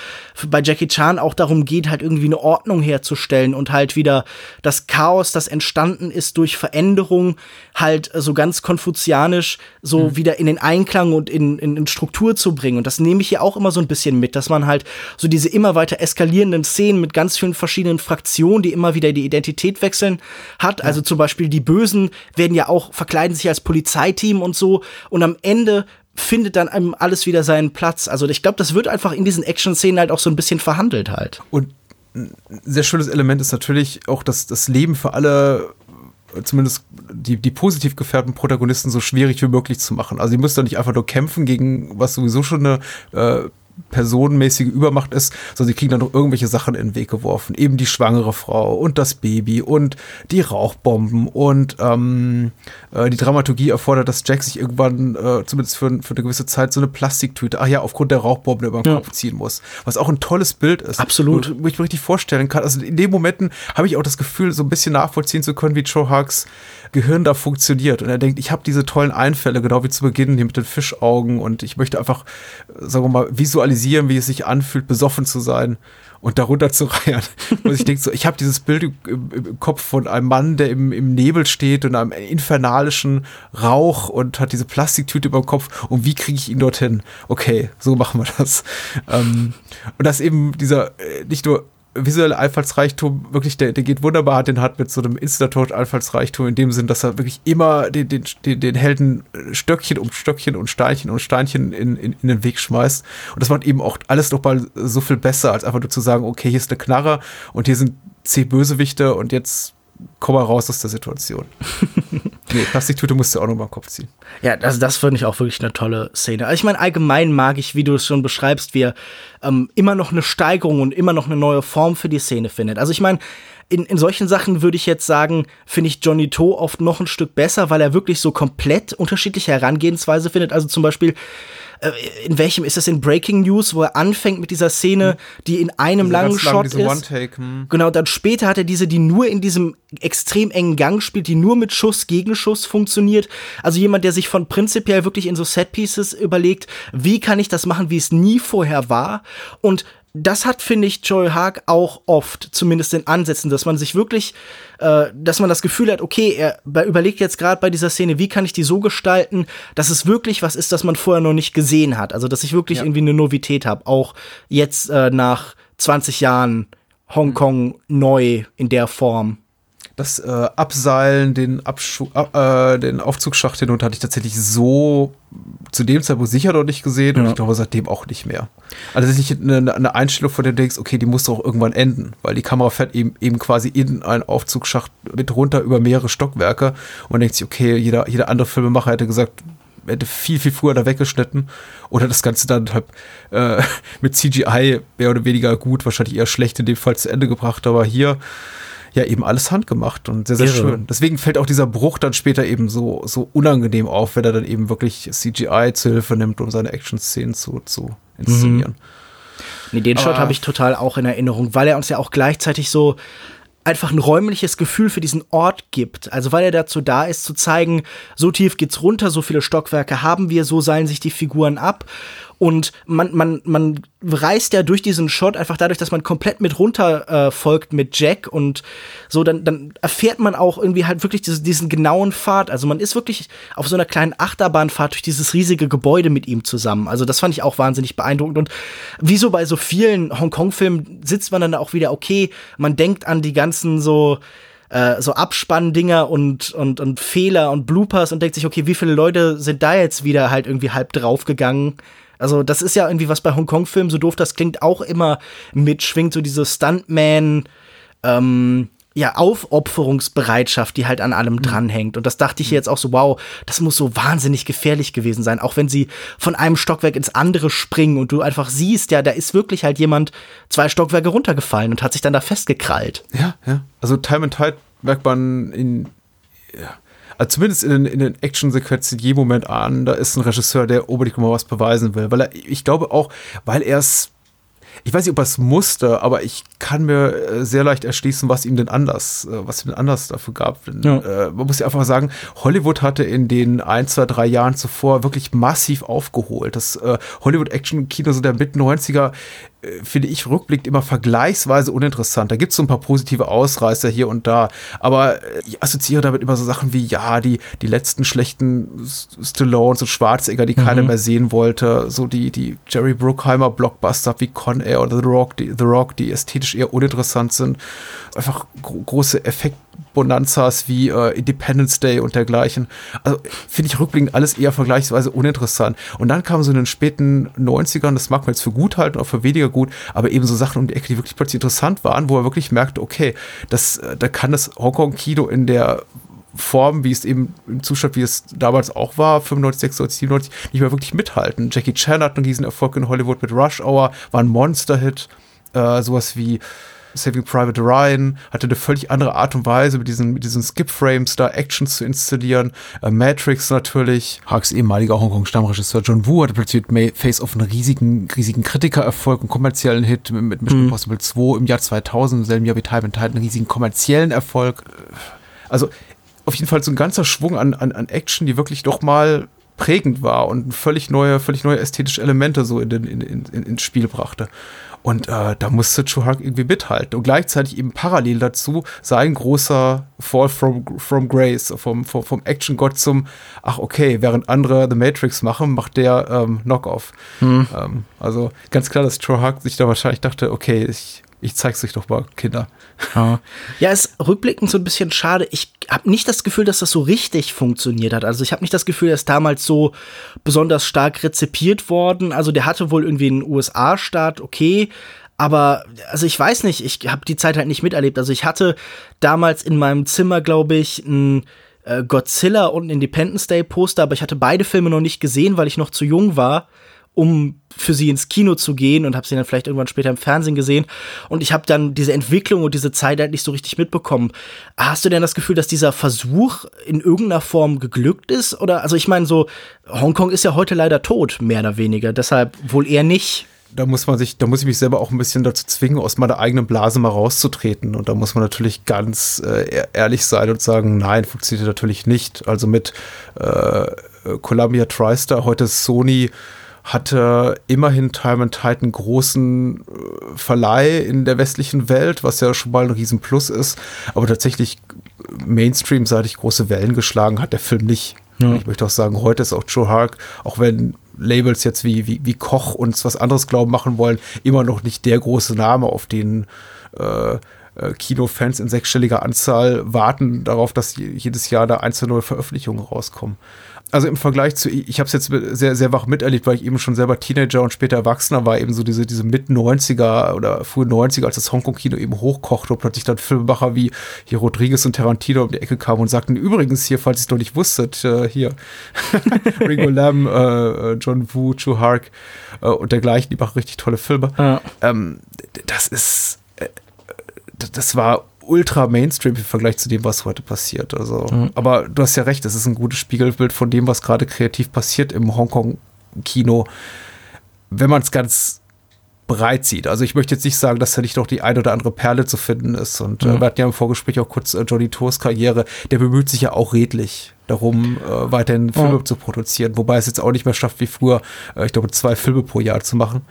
bei Jackie Chan auch darum geht, halt irgendwie eine Ordnung herzustellen und halt wieder das Chaos, das entstanden ist durch Veränderung, halt so ganz konfuzianisch so mhm. wieder in den Einklang und in, in, in Struktur zu bringen. Und das nehme ich hier auch immer so ein bisschen mit, dass man halt so diese immer weiter eskalierenden Szenen mit ganz vielen verschiedenen Fraktionen, die immer wieder die Identität wechseln, hat. Ja. Also zum Beispiel die Bösen werden ja auch verkleiden sich als Polizeiteam und so. Und am Ende findet dann einem alles wieder seinen Platz. Also ich glaube, das wird einfach in diesen Action-Szenen halt auch so ein bisschen verhandelt halt. Und ein sehr schönes Element ist natürlich auch, dass das Leben für alle zumindest die, die positiv gefärbten Protagonisten so schwierig wie möglich zu machen. Also die müssen doch nicht einfach nur kämpfen gegen was sowieso schon eine äh, personenmäßige Übermacht ist, sondern sie kriegen dann noch irgendwelche Sachen in den Weg geworfen. Eben die schwangere Frau und das Baby und die Rauchbomben und ähm, äh, die Dramaturgie erfordert, dass Jack sich irgendwann, äh, zumindest für, für eine gewisse Zeit, so eine Plastiktüte, ach ja, aufgrund der Rauchbomben über den ja. Kopf ziehen muss. Was auch ein tolles Bild ist. Absolut. Wo, wo ich mir richtig vorstellen kann. Also in den Momenten habe ich auch das Gefühl, so ein bisschen nachvollziehen zu können, wie Joe Hugs Gehirn da funktioniert. Und er denkt, ich habe diese tollen Einfälle, genau wie zu Beginn, hier mit den Fischaugen und ich möchte einfach, sagen wir mal, visualisieren, wie es sich anfühlt, besoffen zu sein und darunter zu reiern. (laughs) Und ich denke so, ich habe dieses Bild im, im, Kopf von einem Mann, der im, im Nebel steht und einem infernalischen Rauch und hat diese Plastiktüte über dem Kopf und wie kriege ich ihn dorthin? Okay, so machen wir das. Ähm, und dass eben dieser äh, nicht nur visuelle Einfallsreichtum wirklich, der, der geht wunderbar den hat mit so einem Instator-Einfallsreichtum in dem Sinn, dass er wirklich immer den, den, den Helden Stöckchen um Stöckchen und Steinchen und Steinchen in, in, in den Weg schmeißt. Und das macht eben auch alles noch mal so viel besser, als einfach nur zu sagen, okay, hier ist eine Knarre und hier sind zehn Bösewichte und jetzt komm mal raus aus der Situation. (laughs) nee, Plastiktüte musst du auch noch mal im Kopf ziehen. Ja, das, das finde ich auch wirklich eine tolle Szene. Also ich meine, allgemein mag ich, wie du es schon beschreibst, wie er ähm, immer noch eine Steigerung und immer noch eine neue Form für die Szene findet. Also ich meine, in, in solchen Sachen würde ich jetzt sagen, finde ich Johnny To oft noch ein Stück besser, weil er wirklich so komplett unterschiedliche Herangehensweise findet. Also zum Beispiel, in welchem ist das in Breaking News, wo er anfängt mit dieser Szene, hm. die in einem diese langen Shot lang, ist. Hm. Genau, dann später hat er diese, die nur in diesem extrem engen Gang spielt, die nur mit Schuss gegen Schuss funktioniert. Also jemand, der sich von prinzipiell wirklich in so Setpieces überlegt, wie kann ich das machen, wie es nie vorher war und das hat, finde ich, Joel Haag auch oft, zumindest in Ansätzen, dass man sich wirklich, äh, dass man das Gefühl hat, okay, er überlegt jetzt gerade bei dieser Szene, wie kann ich die so gestalten, dass es wirklich was ist, das man vorher noch nicht gesehen hat. Also, dass ich wirklich ja. irgendwie eine Novität habe, auch jetzt äh, nach 20 Jahren Hongkong mhm. neu in der Form das äh, Abseilen, den, Abschu äh, den Aufzugsschacht hinunter hatte ich tatsächlich so zu dem Zeitpunkt sicher noch nicht gesehen und ich glaube seitdem auch nicht mehr. Also das ist nicht eine, eine Einstellung, von der du denkst, okay, die muss doch irgendwann enden, weil die Kamera fährt eben, eben quasi in einen Aufzugsschacht mit runter über mehrere Stockwerke und man denkt sich, okay, jeder, jeder andere Filmemacher hätte gesagt, hätte viel, viel früher da weggeschnitten oder das Ganze dann halt äh, (laughs) mit CGI mehr oder weniger gut, wahrscheinlich eher schlecht in dem Fall zu Ende gebracht, aber hier ja eben alles handgemacht und sehr, sehr Irre. schön. Deswegen fällt auch dieser Bruch dann später eben so, so unangenehm auf, wenn er dann eben wirklich CGI zu Hilfe nimmt, um seine Action-Szenen zu, zu inszenieren. Mhm. Nee, den Shot habe ich total auch in Erinnerung, weil er uns ja auch gleichzeitig so einfach ein räumliches Gefühl für diesen Ort gibt. Also weil er dazu da ist, zu zeigen, so tief geht's runter, so viele Stockwerke haben wir, so seilen sich die Figuren ab. Und man, man, man reist ja durch diesen Shot einfach dadurch, dass man komplett mit runter äh, folgt mit Jack und so, dann, dann erfährt man auch irgendwie halt wirklich diese, diesen genauen Pfad. Also man ist wirklich auf so einer kleinen Achterbahnfahrt durch dieses riesige Gebäude mit ihm zusammen. Also das fand ich auch wahnsinnig beeindruckend. Und wie so bei so vielen Hongkong-Filmen sitzt man dann auch wieder, okay, man denkt an die ganzen so äh, so Abspanndinger und, und, und Fehler und Bloopers und denkt sich, okay, wie viele Leute sind da jetzt wieder halt irgendwie halb draufgegangen? Also, das ist ja irgendwie was bei Hongkong-Filmen, so doof das klingt, auch immer mitschwingt, so diese Stuntman, ähm, ja, Aufopferungsbereitschaft, die halt an allem mhm. dranhängt. Und das dachte ich jetzt auch so, wow, das muss so wahnsinnig gefährlich gewesen sein. Auch wenn sie von einem Stockwerk ins andere springen und du einfach siehst, ja, da ist wirklich halt jemand zwei Stockwerke runtergefallen und hat sich dann da festgekrallt. Ja, ja. Also Time and Tide merkt man in, ja, also zumindest in den, in den Action-Sequenzen jedem Moment an, da ist ein Regisseur, der unbedingt mal was beweisen will. Weil er, ich glaube auch, weil er es ich weiß nicht, ob er es musste, aber ich kann mir äh, sehr leicht erschließen, was ihm denn anders, äh, was ihm denn anders dafür gab. Ja. Äh, man muss ja einfach sagen, Hollywood hatte in den ein, zwei, drei Jahren zuvor wirklich massiv aufgeholt. Das Hollywood-Action-Kino so der Mid-90er finde ich rückblickend immer vergleichsweise uninteressant. Da gibt es so ein paar positive Ausreißer hier und da, aber ich assoziiere damit immer so Sachen wie, ja, die, die letzten schlechten Stallones und Schwarzegger, die mhm. keiner mehr sehen wollte, so die, die Jerry Bruckheimer Blockbuster wie Con Air oder The Rock, die, The Rock, die ästhetisch eher uninteressant sind. Einfach gro große Effekte Bonanzas wie äh, Independence Day und dergleichen. Also finde ich rückblickend alles eher vergleichsweise uninteressant. Und dann kam so in den späten 90ern, das mag man jetzt für gut halten, auch für weniger gut, aber eben so Sachen um die Ecke, die wirklich plötzlich interessant waren, wo er wirklich merkte, okay, das, äh, da kann das Hongkong-Kino in der Form, wie es eben im Zustand, wie es damals auch war, 95, 96, 97, nicht mehr wirklich mithalten. Jackie Chan hat einen riesen Erfolg in Hollywood mit Rush Hour, war ein Monster-Hit. Äh, sowas wie Saving Private Ryan hatte eine völlig andere Art und Weise, mit diesen, mit diesen Skip-Frames da Actions zu installieren. Äh, Matrix natürlich. Harks ehemaliger Hongkong-Stammregisseur John Woo hatte plötzlich mit Face of einen riesigen, riesigen Kritikererfolg und kommerziellen Hit mit, Mission mhm. Impossible 2 im Jahr 2000, im selben Jahr wie Time and Tide, einen riesigen kommerziellen Erfolg. Also auf jeden Fall so ein ganzer Schwung an, an, an Action, die wirklich doch mal prägend war und völlig neue, völlig neue ästhetische Elemente so in, den, in, in, ins Spiel brachte. Und äh, da musste Chuhak irgendwie mithalten. Und gleichzeitig eben parallel dazu sein großer Fall from, from Grace, vom, vom, vom Action-Gott zum, ach okay, während andere The Matrix machen, macht der ähm, Knockoff. Hm. Ähm, also ganz klar, dass Chuhak sich da wahrscheinlich dachte, okay, ich ich zeig's euch doch mal, Kinder. Ja, ja ist rückblickend so ein bisschen schade. Ich habe nicht das Gefühl, dass das so richtig funktioniert hat. Also ich habe nicht das Gefühl, dass damals so besonders stark rezipiert worden. Also der hatte wohl irgendwie einen USA-Start, okay. Aber, also ich weiß nicht, ich habe die Zeit halt nicht miterlebt. Also ich hatte damals in meinem Zimmer, glaube ich, ein äh, Godzilla und ein Independence Day Poster, aber ich hatte beide Filme noch nicht gesehen, weil ich noch zu jung war um für sie ins Kino zu gehen und habe sie dann vielleicht irgendwann später im Fernsehen gesehen und ich habe dann diese Entwicklung und diese Zeit halt nicht so richtig mitbekommen. Hast du denn das Gefühl, dass dieser Versuch in irgendeiner Form geglückt ist oder also ich meine so Hongkong ist ja heute leider tot, mehr oder weniger, deshalb wohl eher nicht da muss man sich, da muss ich mich selber auch ein bisschen dazu zwingen, aus meiner eigenen Blase mal rauszutreten. Und da muss man natürlich ganz äh, ehrlich sein und sagen, nein, funktioniert natürlich nicht. Also mit äh, Columbia TriStar, heute Sony, hatte immerhin Time and Tide einen großen äh, Verleih in der westlichen Welt, was ja schon mal ein Riesenplus ist. Aber tatsächlich Mainstream-seitig große Wellen geschlagen hat der Film nicht. Ja. Ich möchte auch sagen, heute ist auch Joe Hark, auch wenn Labels jetzt wie, wie, wie Koch uns was anderes glauben machen wollen, immer noch nicht der große Name, auf den äh, äh Kinofans in sechsstelliger Anzahl warten darauf, dass jedes Jahr da einzelne neue Veröffentlichungen rauskommen also im Vergleich zu, ich habe es jetzt sehr, sehr wach miterlebt, weil ich eben schon selber Teenager und später Erwachsener war, eben so diese, diese Mit-90er oder frühe 90er, als das Hongkong-Kino eben hochkochte und plötzlich dann Filmemacher wie hier Rodriguez und Tarantino um die Ecke kamen und sagten, übrigens hier, falls ihr es noch nicht wusstet, äh, hier (laughs) Ringo Lam, äh, John Woo, Chu Hark äh, und dergleichen, die machen richtig tolle Filme. Ja. Ähm, das ist, äh, das war ultra Mainstream im Vergleich zu dem, was heute passiert. Also, mhm. aber du hast ja recht, es ist ein gutes Spiegelbild von dem, was gerade kreativ passiert im Hongkong-Kino. Wenn man es ganz breit sieht. Also ich möchte jetzt nicht sagen, dass da nicht noch die ein oder andere Perle zu finden ist. Und mhm. äh, wir hatten ja im Vorgespräch auch kurz äh, Johnny Tours Karriere. Der bemüht sich ja auch redlich darum, äh, weiterhin Filme mhm. zu produzieren. Wobei es jetzt auch nicht mehr schafft, wie früher, äh, ich glaube, zwei Filme pro Jahr zu machen.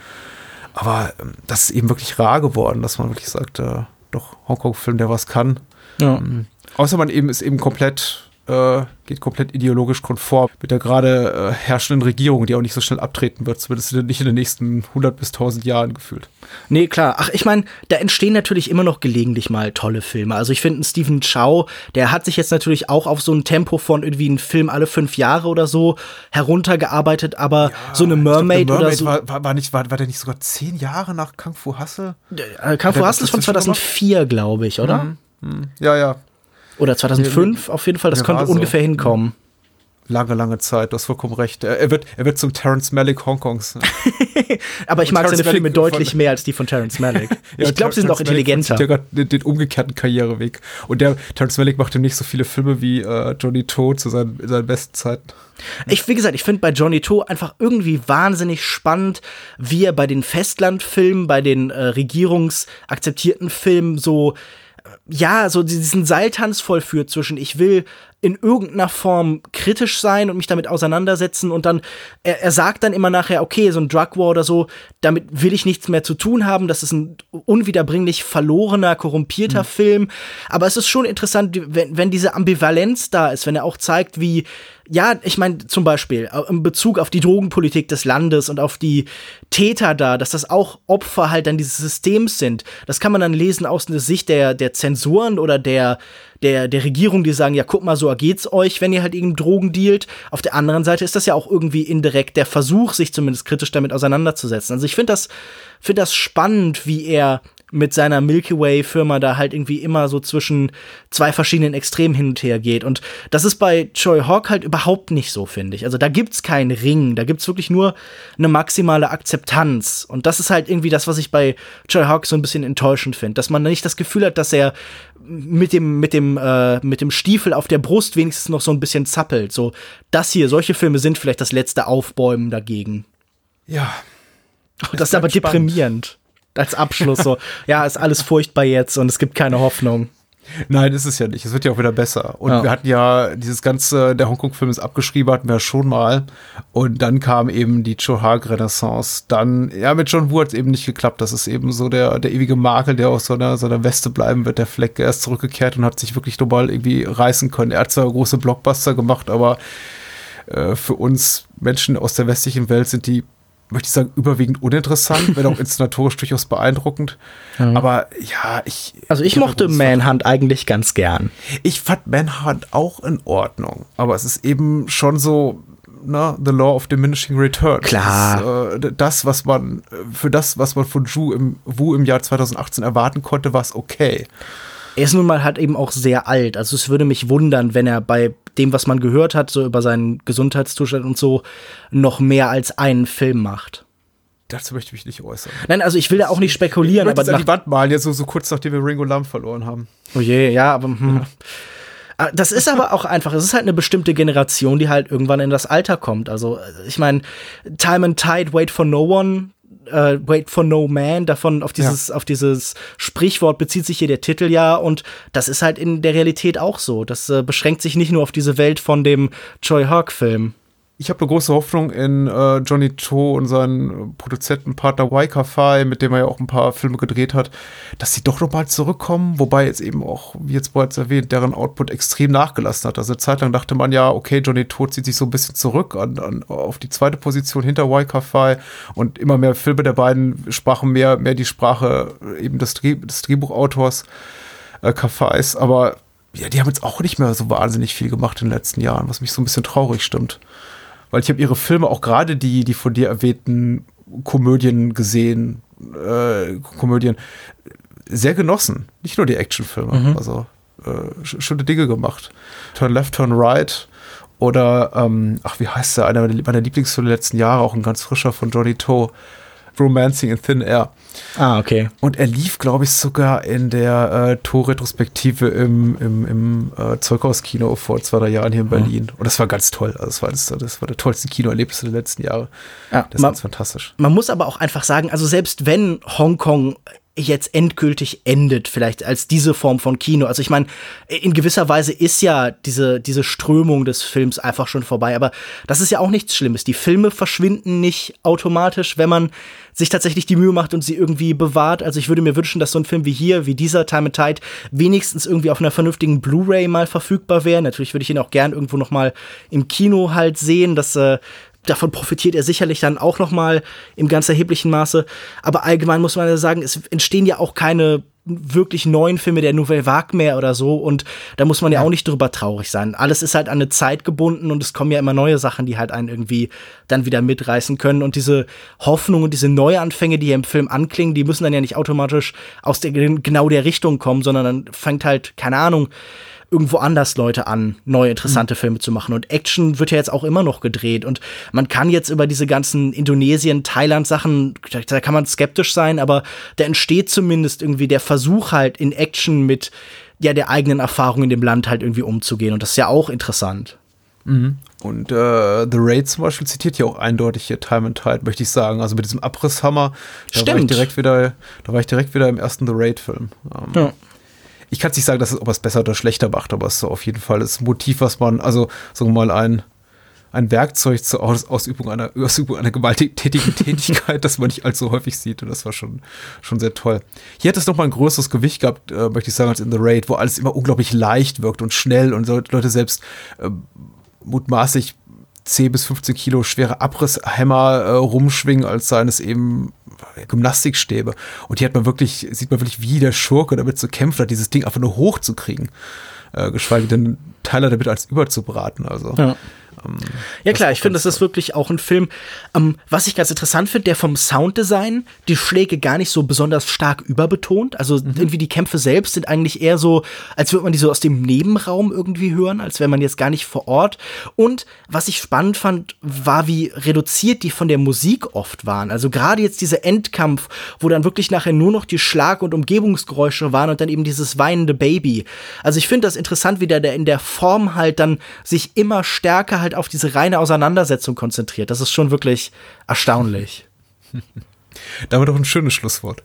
Aber ähm, das ist eben wirklich rar geworden, dass man wirklich sagt, äh, doch, Hongkong-Film, der was kann. Ja. Ähm, außer man eben ist eben komplett äh, geht komplett ideologisch konform mit der gerade äh, herrschenden Regierung, die auch nicht so schnell abtreten wird, zumindest nicht in den nächsten 100 bis 1000 Jahren gefühlt. Nee, klar. Ach, ich meine, da entstehen natürlich immer noch gelegentlich mal tolle Filme. Also ich finde, Stephen Chow, der hat sich jetzt natürlich auch auf so ein Tempo von irgendwie einem Film alle fünf Jahre oder so heruntergearbeitet, aber ja, so eine Mermaid, glaub, Mermaid oder so. War, war, nicht, war, war der nicht sogar zehn Jahre nach Kung Fu Hustle? Äh, Kung Fu Hustle ist von 2004, glaube ich, oder? Mhm. Mhm. Ja, ja. Oder 2005 auf jeden Fall, das könnte ungefähr so. hinkommen. Lange, lange Zeit, du hast vollkommen recht. Er, wird, er wird zum Terence Malick Hongkongs. (laughs) Aber ich Und mag Terrence seine Filme Malick deutlich mehr als die von Terence Malick. (laughs) ja, ich glaube, sie sind auch intelligenter. Der hat den, den, umgekehrten Karriereweg. Und der Terence Malick macht nicht so viele Filme wie äh, Johnny To zu seinen, seinen besten Zeiten. Ich, wie gesagt, ich finde bei Johnny To einfach irgendwie wahnsinnig spannend, wie er bei den Festlandfilmen, bei den äh, regierungsakzeptierten Filmen so ja, so diesen Seiltanz vollführt zwischen ich will in irgendeiner Form kritisch sein und mich damit auseinandersetzen und dann, er, er sagt dann immer nachher, okay, so ein Drug War oder so, damit will ich nichts mehr zu tun haben, das ist ein unwiederbringlich verlorener, korrumpierter mhm. Film, aber es ist schon interessant, wenn, wenn diese Ambivalenz da ist, wenn er auch zeigt, wie ja, ich meine zum Beispiel äh, in Bezug auf die Drogenpolitik des Landes und auf die Täter da, dass das auch Opfer halt dann dieses Systems sind. Das kann man dann lesen aus der Sicht der, der Zensuren oder der, der, der Regierung, die sagen, ja, guck mal, so geht's euch, wenn ihr halt eben Drogen dealt. Auf der anderen Seite ist das ja auch irgendwie indirekt der Versuch, sich zumindest kritisch damit auseinanderzusetzen. Also ich finde das, finde das spannend, wie er mit seiner Milky Way Firma da halt irgendwie immer so zwischen zwei verschiedenen Extremen hin und her geht. Und das ist bei Choi Hawk halt überhaupt nicht so, finde ich. Also da gibt's keinen Ring, da gibt's wirklich nur eine maximale Akzeptanz. Und das ist halt irgendwie das, was ich bei Choi Hawk so ein bisschen enttäuschend finde, dass man nicht das Gefühl hat, dass er mit dem, mit dem, äh, mit dem Stiefel auf der Brust wenigstens noch so ein bisschen zappelt. So, das hier, solche Filme sind vielleicht das letzte Aufbäumen dagegen. Ja. das ist aber spannend. deprimierend als Abschluss so, ja, ist alles furchtbar jetzt und es gibt keine Hoffnung. Nein, ist es ja nicht. Es wird ja auch wieder besser. Und ja. wir hatten ja dieses ganze, der Hongkong-Film ist abgeschrieben, hatten wir schon mal. Und dann kam eben die Chohag-Renaissance. Dann, ja, mit John Woo hat es eben nicht geklappt. Das ist eben so der, der ewige Makel, der aus so einer, so einer Weste bleiben wird. Der Fleck, er ist zurückgekehrt und hat sich wirklich normal irgendwie reißen können. Er hat zwar große Blockbuster gemacht, aber äh, für uns Menschen aus der westlichen Welt sind die möchte ich sagen, überwiegend uninteressant, wenn auch (laughs) inszenatorisch durchaus beeindruckend. Mhm. Aber ja, ich. Also ich mochte Manhunt eigentlich ganz gern. Ich fand Manhunt auch in Ordnung. Aber es ist eben schon so, na, The Law of Diminishing Returns. Klar. Das, äh, das, was man, für das, was man von Wu im, Wu im Jahr 2018 erwarten konnte, war es okay. Er ist nun mal halt eben auch sehr alt. Also es würde mich wundern, wenn er bei dem, was man gehört hat, so über seinen Gesundheitszustand und so, noch mehr als einen Film macht. Dazu möchte ich mich nicht äußern. Nein, also ich will da auch nicht spekulieren. Ich aber nach die Wand malen, jetzt so, so kurz nachdem wir Ringo Lamb verloren haben. Oh je, ja, aber hm. ja. Ah, das ist aber auch einfach, es ist halt eine bestimmte Generation, die halt irgendwann in das Alter kommt. Also, ich meine, Time and Tide, Wait for No One, äh, Wait for No Man, davon auf dieses, ja. auf dieses Sprichwort bezieht sich hier der Titel ja und das ist halt in der Realität auch so. Das äh, beschränkt sich nicht nur auf diese Welt von dem Choi Hawk-Film ich habe eine große Hoffnung in äh, Johnny To und seinen Produzentenpartner Waika Fai, mit dem er ja auch ein paar Filme gedreht hat, dass sie doch noch mal zurückkommen, wobei jetzt eben auch, wie jetzt bereits erwähnt, deren Output extrem nachgelassen hat. Also eine Zeit lang dachte man ja, okay, Johnny To zieht sich so ein bisschen zurück an, an, auf die zweite Position hinter Waika Fai und immer mehr Filme der beiden sprachen mehr, mehr die Sprache eben des, Dreh, des Drehbuchautors äh, Kafais, aber ja, die haben jetzt auch nicht mehr so wahnsinnig viel gemacht in den letzten Jahren, was mich so ein bisschen traurig stimmt weil ich habe ihre Filme auch gerade die, die von dir erwähnten Komödien gesehen, äh, Komödien sehr genossen. Nicht nur die Actionfilme, mhm. also äh, schöne Dinge gemacht. Turn Left, Turn Right oder, ähm, ach, wie heißt der? Einer meiner Lieblingsfilme der letzten Jahre, auch ein ganz frischer von Johnny Toe. Romancing in Thin Air. Ah, okay. Und er lief, glaube ich, sogar in der äh, Torretrospektive im, im, im äh, Zeughauskino vor zwei, drei Jahren hier in Berlin. Mhm. Und das war ganz toll. Also das war das, das war der tollste Kinoerlebnis der letzten Jahre. Ja, das ist ganz fantastisch. Man muss aber auch einfach sagen, also selbst wenn Hongkong jetzt endgültig endet, vielleicht als diese Form von Kino. Also ich meine, in gewisser Weise ist ja diese, diese Strömung des Films einfach schon vorbei, aber das ist ja auch nichts Schlimmes. Die Filme verschwinden nicht automatisch, wenn man sich tatsächlich die Mühe macht und sie irgendwie bewahrt. Also ich würde mir wünschen, dass so ein Film wie hier, wie dieser Time and Tide, wenigstens irgendwie auf einer vernünftigen Blu-ray mal verfügbar wäre. Natürlich würde ich ihn auch gern irgendwo noch mal im Kino halt sehen. Das äh, davon profitiert er sicherlich dann auch noch mal im ganz erheblichen Maße. Aber allgemein muss man ja sagen, es entstehen ja auch keine wirklich neuen Filme der Nouvelle Vague mehr oder so und da muss man ja, ja, auch nicht drüber traurig sein. Alles ist halt an eine Zeit gebunden und es kommen ja immer neue Sachen, die halt einen irgendwie dann wieder mitreißen können und diese Hoffnung und diese Neuanfänge, die hier im Film anklingen, die müssen dann ja nicht automatisch aus der genau der Richtung kommen, sondern dann fängt halt keine Ahnung irgendwo anders Leute an, neue interessante mhm. Filme zu machen. Und Action wird ja jetzt auch immer noch gedreht. Und man kann jetzt über diese ganzen Indonesien, Thailand-Sachen, da kann man skeptisch sein, aber da entsteht zumindest irgendwie der Versuch halt in Action mit ja der eigenen Erfahrung in dem Land halt irgendwie umzugehen. Und das ist ja auch interessant. Mhm. Und äh, The Raid zum Beispiel zitiert ja auch eindeutig hier Time and Tide, möchte ich sagen. Also mit diesem Abrisshammer, da Stimmt. war ich direkt wieder, da war ich direkt wieder im ersten The Raid-Film. Ähm, ja ich kann nicht sagen, dass es, ob es besser oder schlechter macht, aber es ist auf jeden Fall das Motiv, was man, also sagen wir mal, ein, ein Werkzeug zur Aus Ausübung einer, (laughs) Ausübung einer gewalttätigen Tätigkeit, das man nicht allzu häufig sieht. Und das war schon, schon sehr toll. Hier hat es nochmal ein größeres Gewicht gehabt, äh, möchte ich sagen, als in The Raid, wo alles immer unglaublich leicht wirkt und schnell und Leute selbst äh, mutmaßlich 10 bis 15 Kilo schwere Abrisshämmer äh, rumschwingen, als seien es eben Gymnastikstäbe. Und hier hat man wirklich, sieht man wirklich, wie der Schurke damit zu kämpfen hat, dieses Ding einfach nur hochzukriegen. Äh, geschweige denn Tyler damit als überzubraten. Also. Ja. Ähm, ja klar, ich finde, das ist wirklich auch ein Film, ähm, was ich ganz interessant finde, der vom Sounddesign die Schläge gar nicht so besonders stark überbetont. Also mhm. irgendwie die Kämpfe selbst sind eigentlich eher so, als würde man die so aus dem Nebenraum irgendwie hören, als wäre man jetzt gar nicht vor Ort. Und was ich spannend fand, war, wie reduziert die von der Musik oft waren. Also gerade jetzt dieser Endkampf, wo dann wirklich nachher nur noch die Schlag- und Umgebungsgeräusche waren und dann eben dieses weinende Baby. Also ich finde das interessant, wie der, der in der Form halt dann sich immer stärker halt auf diese reine Auseinandersetzung konzentriert. Das ist schon wirklich erstaunlich. (laughs) Damit auch ein schönes Schlusswort.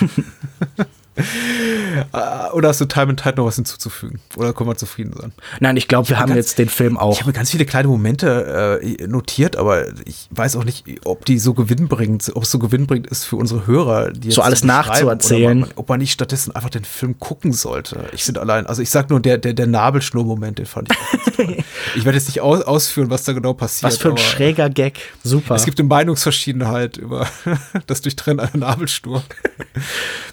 (laughs) Äh, oder hast du Time and Tide noch was hinzuzufügen? Oder können wir zufrieden sein? Nein, ich glaube, wir haben ganz, jetzt den Film auch. Ich habe ganz viele kleine Momente äh, notiert, aber ich weiß auch nicht, ob die so gewinnbringend, ob es so gewinnbringend ist für unsere Hörer, die so alles nachzuerzählen. Man, ob man nicht stattdessen einfach den Film gucken sollte. Ich bin allein, also ich sag nur, der, der, der Nabelschnur-Moment, den fand ich. (laughs) Ich werde jetzt nicht aus, ausführen, was da genau passiert. Was für ein schräger Gag. Super. Es gibt eine Meinungsverschiedenheit über (laughs) das Durchtrennen einer Nabelschnur, (laughs) wie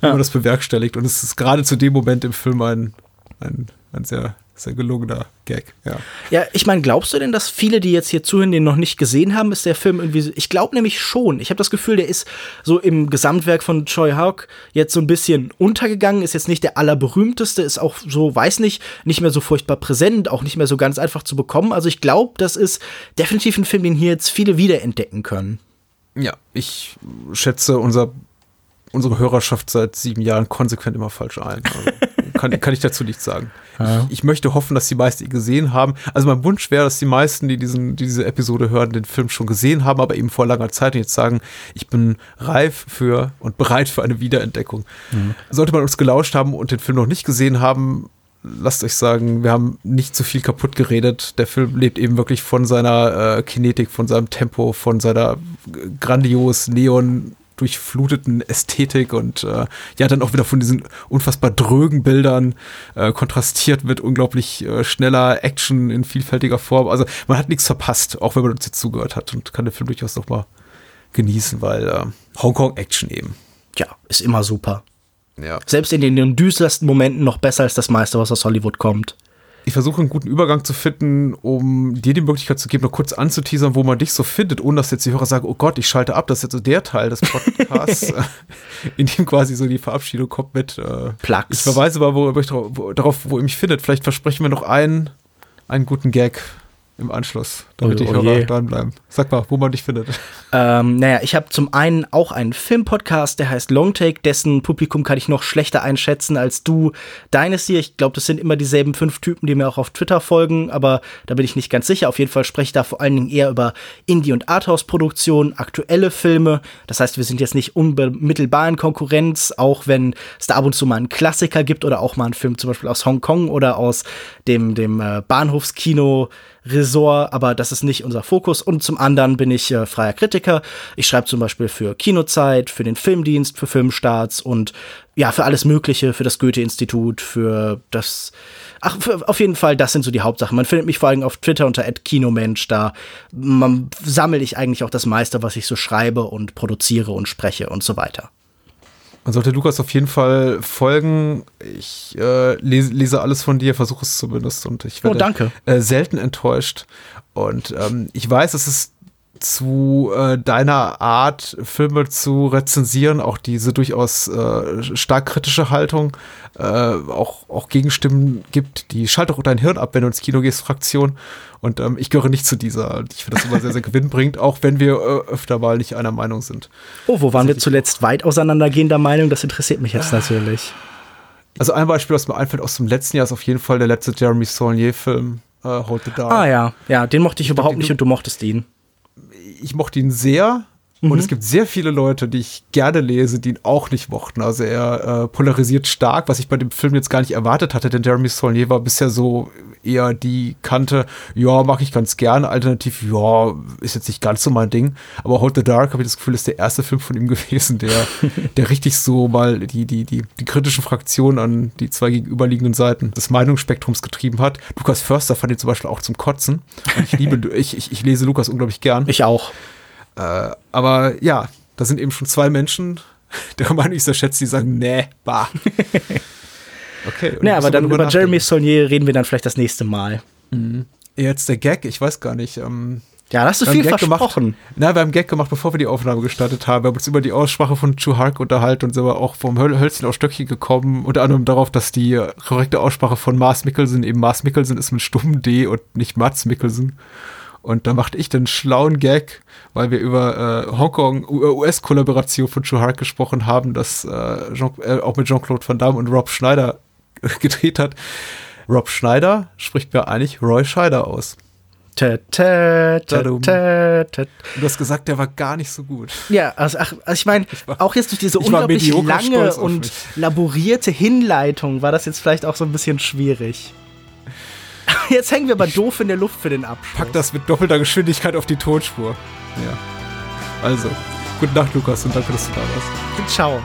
ja. man das bewerkstelligt. Und es ist gerade zu dem Moment im Film ein, ein, ein sehr sehr gelungener Gag, ja. Ja, ich meine, glaubst du denn, dass viele, die jetzt hier zuhören, den noch nicht gesehen haben, ist der Film irgendwie. Ich glaube nämlich schon. Ich habe das Gefühl, der ist so im Gesamtwerk von Choi Hawk jetzt so ein bisschen untergegangen, ist jetzt nicht der allerberühmteste, ist auch so, weiß nicht, nicht mehr so furchtbar präsent, auch nicht mehr so ganz einfach zu bekommen. Also ich glaube, das ist definitiv ein Film, den hier jetzt viele wiederentdecken können. Ja, ich schätze unser, unsere Hörerschaft seit sieben Jahren konsequent immer falsch ein. (laughs) Also kann, kann ich dazu nichts sagen. Ja. Ich, ich, möchte hoffen, dass die meisten ihn gesehen haben. Also mein Wunsch wäre, dass die meisten, die diesen, die diese Episode hören, den Film schon gesehen haben, aber eben vor langer Zeit und jetzt sagen, ich bin reif für und bereit für eine Wiederentdeckung. Mhm. Sollte man uns gelauscht haben und den Film noch nicht gesehen haben, lasst euch sagen, wir haben nicht zu viel kaputt geredet. Der Film lebt eben wirklich von seiner äh, Kinetik, von seinem Tempo, von seiner grandios Neon durchfluteten Ästhetik und äh, ja, dann auch wieder von diesen unfassbar drögen Bildern äh, kontrastiert mit unglaublich äh, schneller Action in vielfältiger Form. Also man hat nichts verpasst, auch wenn man uns jetzt zugehört hat und kann den Film durchaus noch mal genießen, weil äh, Hongkong-Action eben. Ja, ist immer super. Ja. Selbst in den düstersten Momenten noch besser als das meiste, was aus Hollywood kommt ich versuche einen guten Übergang zu finden, um dir die Möglichkeit zu geben, noch kurz anzuteasern, wo man dich so findet, ohne dass jetzt die Hörer sagen, oh Gott, ich schalte ab, das ist jetzt so der Teil des Podcasts, (laughs) (laughs) in dem quasi so die Verabschiedung kommt mit äh, Plugs. Ich verweise mal wo, wo, darauf, wo ihr mich findet. Vielleicht versprechen wir noch einen, einen guten Gag im Anschluss, damit Oh, die oh Hörer je. dranbleiben. Sag mal, wo man dich findet. (laughs) Ähm, naja, ich habe zum einen auch einen Filmpodcast, der heißt Longtake, dessen Publikum kann ich noch schlechter einschätzen als du deines hier. Ich glaube, das sind immer dieselben fünf Typen, die mir auch auf Twitter folgen, aber da bin ich nicht ganz sicher. Auf jeden Fall spreche ich da vor allen Dingen eher über Indie- und Arthouse-Produktionen, aktuelle Filme. Das heißt, wir sind jetzt nicht unmittelbar in Konkurrenz, auch wenn es da ab und zu mal einen Klassiker gibt oder auch mal einen Film zum Beispiel aus Hongkong oder aus dem, dem äh, Bahnhofskino Resort, aber das ist nicht unser Fokus. Und zum anderen bin ich äh, freier Kritiker. Ich schreibe zum Beispiel für Kinozeit, für den Filmdienst, für Filmstarts und ja, für alles Mögliche, für das Goethe-Institut, für das. Ach, für, auf jeden Fall, das sind so die Hauptsachen. Man findet mich vor allem auf Twitter unter @kinomensch. Da sammle ich eigentlich auch das meiste, was ich so schreibe und produziere und spreche und so weiter. Man sollte Lukas auf jeden Fall folgen. Ich äh, lese, lese alles von dir, versuche es zumindest und ich werde Oh, danke. Äh, selten enttäuscht. Und ähm, ich weiß, es ist zu äh, deiner Art, Filme zu rezensieren, auch diese durchaus äh, stark kritische Haltung, äh, auch, auch Gegenstimmen gibt, die schalt doch dein Hirn ab, wenn du ins Kino gehst, Fraktion. Und ähm, ich gehöre nicht zu dieser. Ich finde das immer sehr, sehr gewinnbringend, auch wenn wir äh, öfter mal nicht einer Meinung sind. Oh, wo waren wir zuletzt weit auseinandergehender Meinung? Das interessiert mich jetzt natürlich. Also ein Beispiel, was mir einfällt aus dem letzten Jahr, ist auf jeden Fall der letzte Jeremy Saulnier-Film, äh, Hold the Dark. Ah ja, ja, den mochte ich überhaupt den nicht und du mochtest ihn. Ich mochte ihn sehr. Und es gibt sehr viele Leute, die ich gerne lese, die ihn auch nicht mochten. Also er äh, polarisiert stark, was ich bei dem Film jetzt gar nicht erwartet hatte, denn Jeremy Saulnier war bisher so eher die Kante, ja, mag ich ganz gerne, alternativ, ja, ist jetzt nicht ganz so mein Ding. Aber Hold the Dark, habe ich das Gefühl, ist der erste Film von ihm (laughs) gewesen, der, der richtig so mal die, die, die, die kritischen Fraktionen an die zwei gegenüberliegenden Seiten des Meinungsspektrums getrieben hat. Lukas Förster fand ihn zum Beispiel auch zum Kotzen. Und ich liebe, (laughs) ich, ich, ich lese Lukas unglaublich gern. Ich auch. Äh, aber ja, da sind eben schon zwei Menschen, (laughs) deren Meinung ich sehr schätze, die sagen, nee, bah. (laughs) Okay. ich aber dann über Jeremy. Saulnier reden wir dann vielleicht das nächste Mal. Jetzt der Gag, ich weiß gar nicht. Ähm, Ja, da hast du viel Gag versprochen. Gemacht. Na, wir haben Gag gemacht, bevor wir die Aufnahme gestartet haben. Wir haben uns über die Aussprache von Chuhark unterhalten und sind aber auch vom Höl Hölzchen auf Stöckchen gekommen. Unter anderem darauf, dass die korrekte Aussprache von Mars Mikkelsen eben Mars Mikkelsen ist mit stummem D und nicht Mats Mikkelsen. Und da machte ich den schlauen Gag, weil wir über äh, Hongkong US-Kollaboration von Chuhark gesprochen haben, das äh, Jean, äh, auch mit Jean-Claude Van Damme und Rob Schneider gedreht hat. Rob Schneider spricht mir eigentlich Roy Scheider aus. Tä, Tadum. tä, tä. Und du hast gesagt, der war gar nicht so gut. Ja, also, ach, also ich meine, auch jetzt durch diese unglaublich lange und laborierte Hinleitung war das jetzt vielleicht auch so ein bisschen schwierig. (laughs) Jetzt hängen wir aber doof in der Luft für den Abschluss. Pack das mit doppelter Geschwindigkeit auf die Tonspur. Ja. Also, gute Nacht, Lukas, und danke, dass du da warst. Ciao.